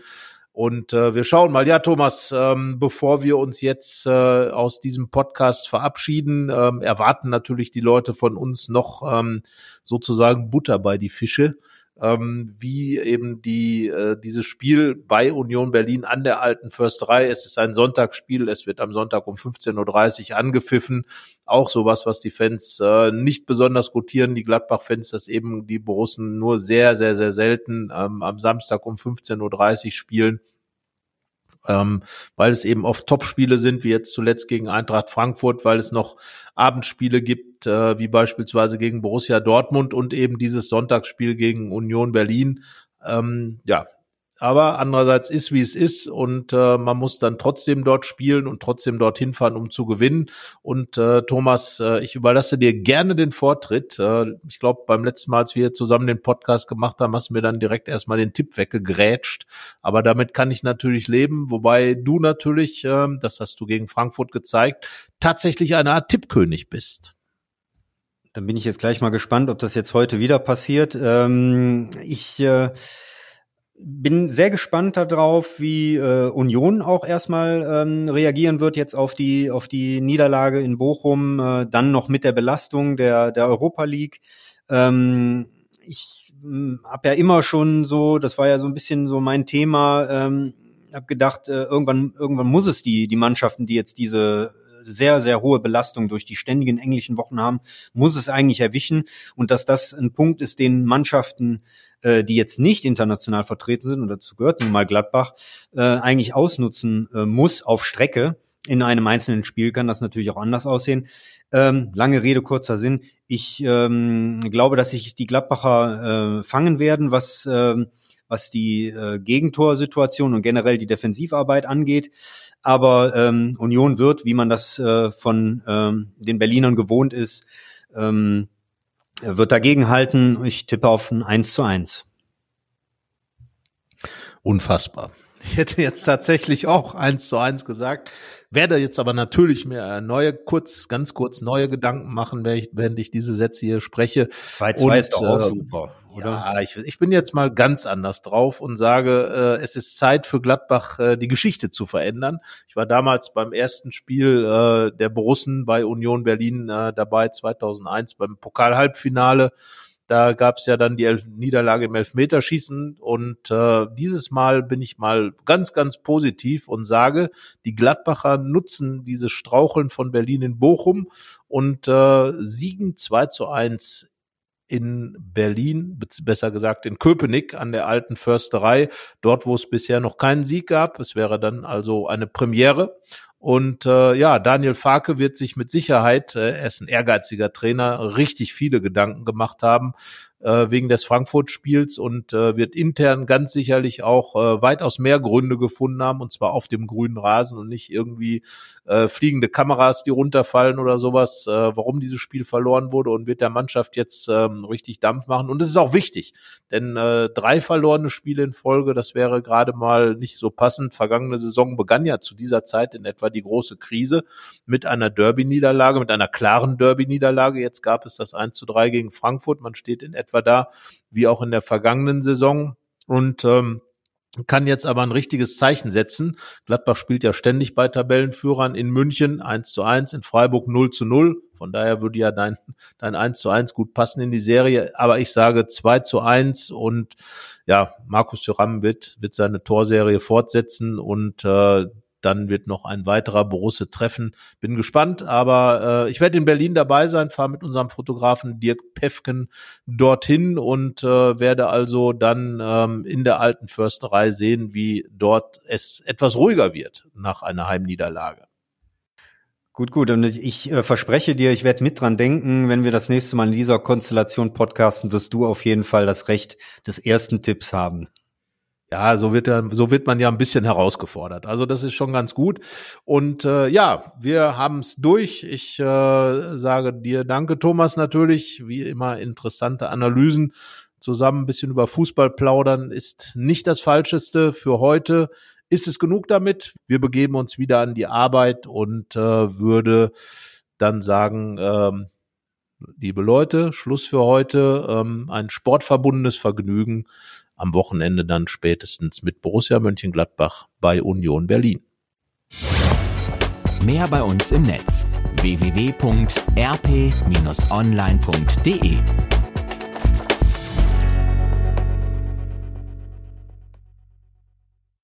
Und äh, wir schauen mal, ja, Thomas, ähm, bevor wir uns jetzt äh, aus diesem Podcast verabschieden, ähm, erwarten natürlich die Leute von uns noch ähm, sozusagen Butter bei die Fische ähm, wie eben die äh, dieses Spiel bei Union Berlin an der alten Försterei. Es ist ein Sonntagsspiel, es wird am Sonntag um 15.30 Uhr angepfiffen. Auch sowas, was die Fans äh, nicht besonders gutieren. Die Gladbach-Fans, dass eben die Borussen nur sehr, sehr, sehr selten ähm, am Samstag um 15.30 Uhr spielen ähm, weil es eben oft Topspiele sind, wie jetzt zuletzt gegen Eintracht Frankfurt, weil es noch Abendspiele gibt, äh, wie beispielsweise gegen Borussia Dortmund und eben dieses Sonntagsspiel gegen Union Berlin. Ähm, ja, aber andererseits ist, wie es ist und äh, man muss dann trotzdem dort spielen und trotzdem dorthin fahren, um zu gewinnen. Und äh, Thomas, äh, ich überlasse dir gerne den Vortritt. Äh, ich glaube, beim letzten Mal, als wir zusammen den Podcast gemacht haben, hast du mir dann direkt erstmal den Tipp weggegrätscht. Aber damit kann ich natürlich leben, wobei du natürlich, äh, das hast du gegen Frankfurt gezeigt, tatsächlich eine Art Tippkönig bist. Dann bin ich jetzt gleich mal gespannt, ob das jetzt heute wieder passiert. Ähm, ich äh bin sehr gespannt darauf, wie äh, Union auch erstmal ähm, reagieren wird jetzt auf die auf die Niederlage in Bochum, äh, dann noch mit der Belastung der der Europa League. Ähm, ich hm, habe ja immer schon so, das war ja so ein bisschen so mein Thema, ähm, habe gedacht, äh, irgendwann irgendwann muss es die die Mannschaften, die jetzt diese sehr, sehr hohe Belastung durch die ständigen englischen Wochen haben, muss es eigentlich erwischen. Und dass das ein Punkt ist, den Mannschaften, äh, die jetzt nicht international vertreten sind, und dazu gehört nun mal Gladbach, äh, eigentlich ausnutzen äh, muss auf Strecke. In einem einzelnen Spiel kann das natürlich auch anders aussehen. Ähm, lange Rede, kurzer Sinn. Ich ähm, glaube, dass sich die Gladbacher äh, fangen werden, was, äh, was die äh, Gegentorsituation und generell die Defensivarbeit angeht. Aber ähm, Union wird, wie man das äh, von ähm, den Berlinern gewohnt ist, ähm, wird dagegen halten. Ich tippe auf ein 1 zu 1. Unfassbar. Ich hätte jetzt tatsächlich auch 1 zu 1 gesagt, werde jetzt aber natürlich mir neue, kurz, ganz kurz neue Gedanken machen, während ich, während ich diese Sätze hier spreche. 2 zu 2 ist doch auch äh, super oder? Ja, ich, ich bin jetzt mal ganz anders drauf und sage, äh, es ist Zeit für Gladbach, äh, die Geschichte zu verändern. Ich war damals beim ersten Spiel äh, der Borussen bei Union Berlin äh, dabei, 2001 beim Pokalhalbfinale. Da gab es ja dann die Elf Niederlage im Elfmeterschießen und äh, dieses Mal bin ich mal ganz, ganz positiv und sage, die Gladbacher nutzen dieses Straucheln von Berlin in Bochum und äh, siegen 2 zu 1 in Berlin, besser gesagt in Köpenick an der alten Försterei, dort, wo es bisher noch keinen Sieg gab. Es wäre dann also eine Premiere. Und äh, ja, Daniel Farke wird sich mit Sicherheit, äh, er ist ein ehrgeiziger Trainer, richtig viele Gedanken gemacht haben, äh, wegen des Frankfurt-Spiels und äh, wird intern ganz sicherlich auch äh, weitaus mehr Gründe gefunden haben, und zwar auf dem grünen Rasen und nicht irgendwie äh, fliegende Kameras, die runterfallen oder sowas, äh, warum dieses Spiel verloren wurde und wird der Mannschaft jetzt ähm, richtig Dampf machen. Und das ist auch wichtig, denn äh, drei verlorene Spiele in Folge, das wäre gerade mal nicht so passend. Vergangene Saison begann ja zu dieser Zeit in etwa die große Krise mit einer Derby-Niederlage, mit einer klaren Derby-Niederlage. Jetzt gab es das 1 zu 3 gegen Frankfurt. Man steht in etwa da, wie auch in der vergangenen Saison. Und ähm, kann jetzt aber ein richtiges Zeichen setzen. Gladbach spielt ja ständig bei Tabellenführern in München 1 zu 1, in Freiburg 0 zu 0. Von daher würde ja dein, dein 1 zu 1 gut passen in die Serie. Aber ich sage 2 zu 1 und ja, Markus Thuram wird, wird seine Torserie fortsetzen und äh, dann wird noch ein weiterer Borusse treffen. Bin gespannt, aber äh, ich werde in Berlin dabei sein, fahre mit unserem Fotografen Dirk Pefken dorthin und äh, werde also dann ähm, in der alten Försterei sehen, wie dort es etwas ruhiger wird nach einer Heimniederlage. Gut, gut. Und ich äh, verspreche dir, ich werde mit dran denken, wenn wir das nächste Mal in dieser Konstellation podcasten, wirst du auf jeden Fall das Recht des ersten Tipps haben. Ja, so wird, er, so wird man ja ein bisschen herausgefordert. Also das ist schon ganz gut. Und äh, ja, wir haben es durch. Ich äh, sage dir danke, Thomas, natürlich. Wie immer interessante Analysen. Zusammen ein bisschen über Fußball plaudern ist nicht das Falscheste für heute ist es genug damit. Wir begeben uns wieder an die Arbeit und äh, würde dann sagen, ähm, liebe Leute, Schluss für heute. Ähm, ein sportverbundenes Vergnügen am Wochenende dann spätestens mit Borussia Mönchengladbach bei Union Berlin. Mehr bei uns im Netz www.rp-online.de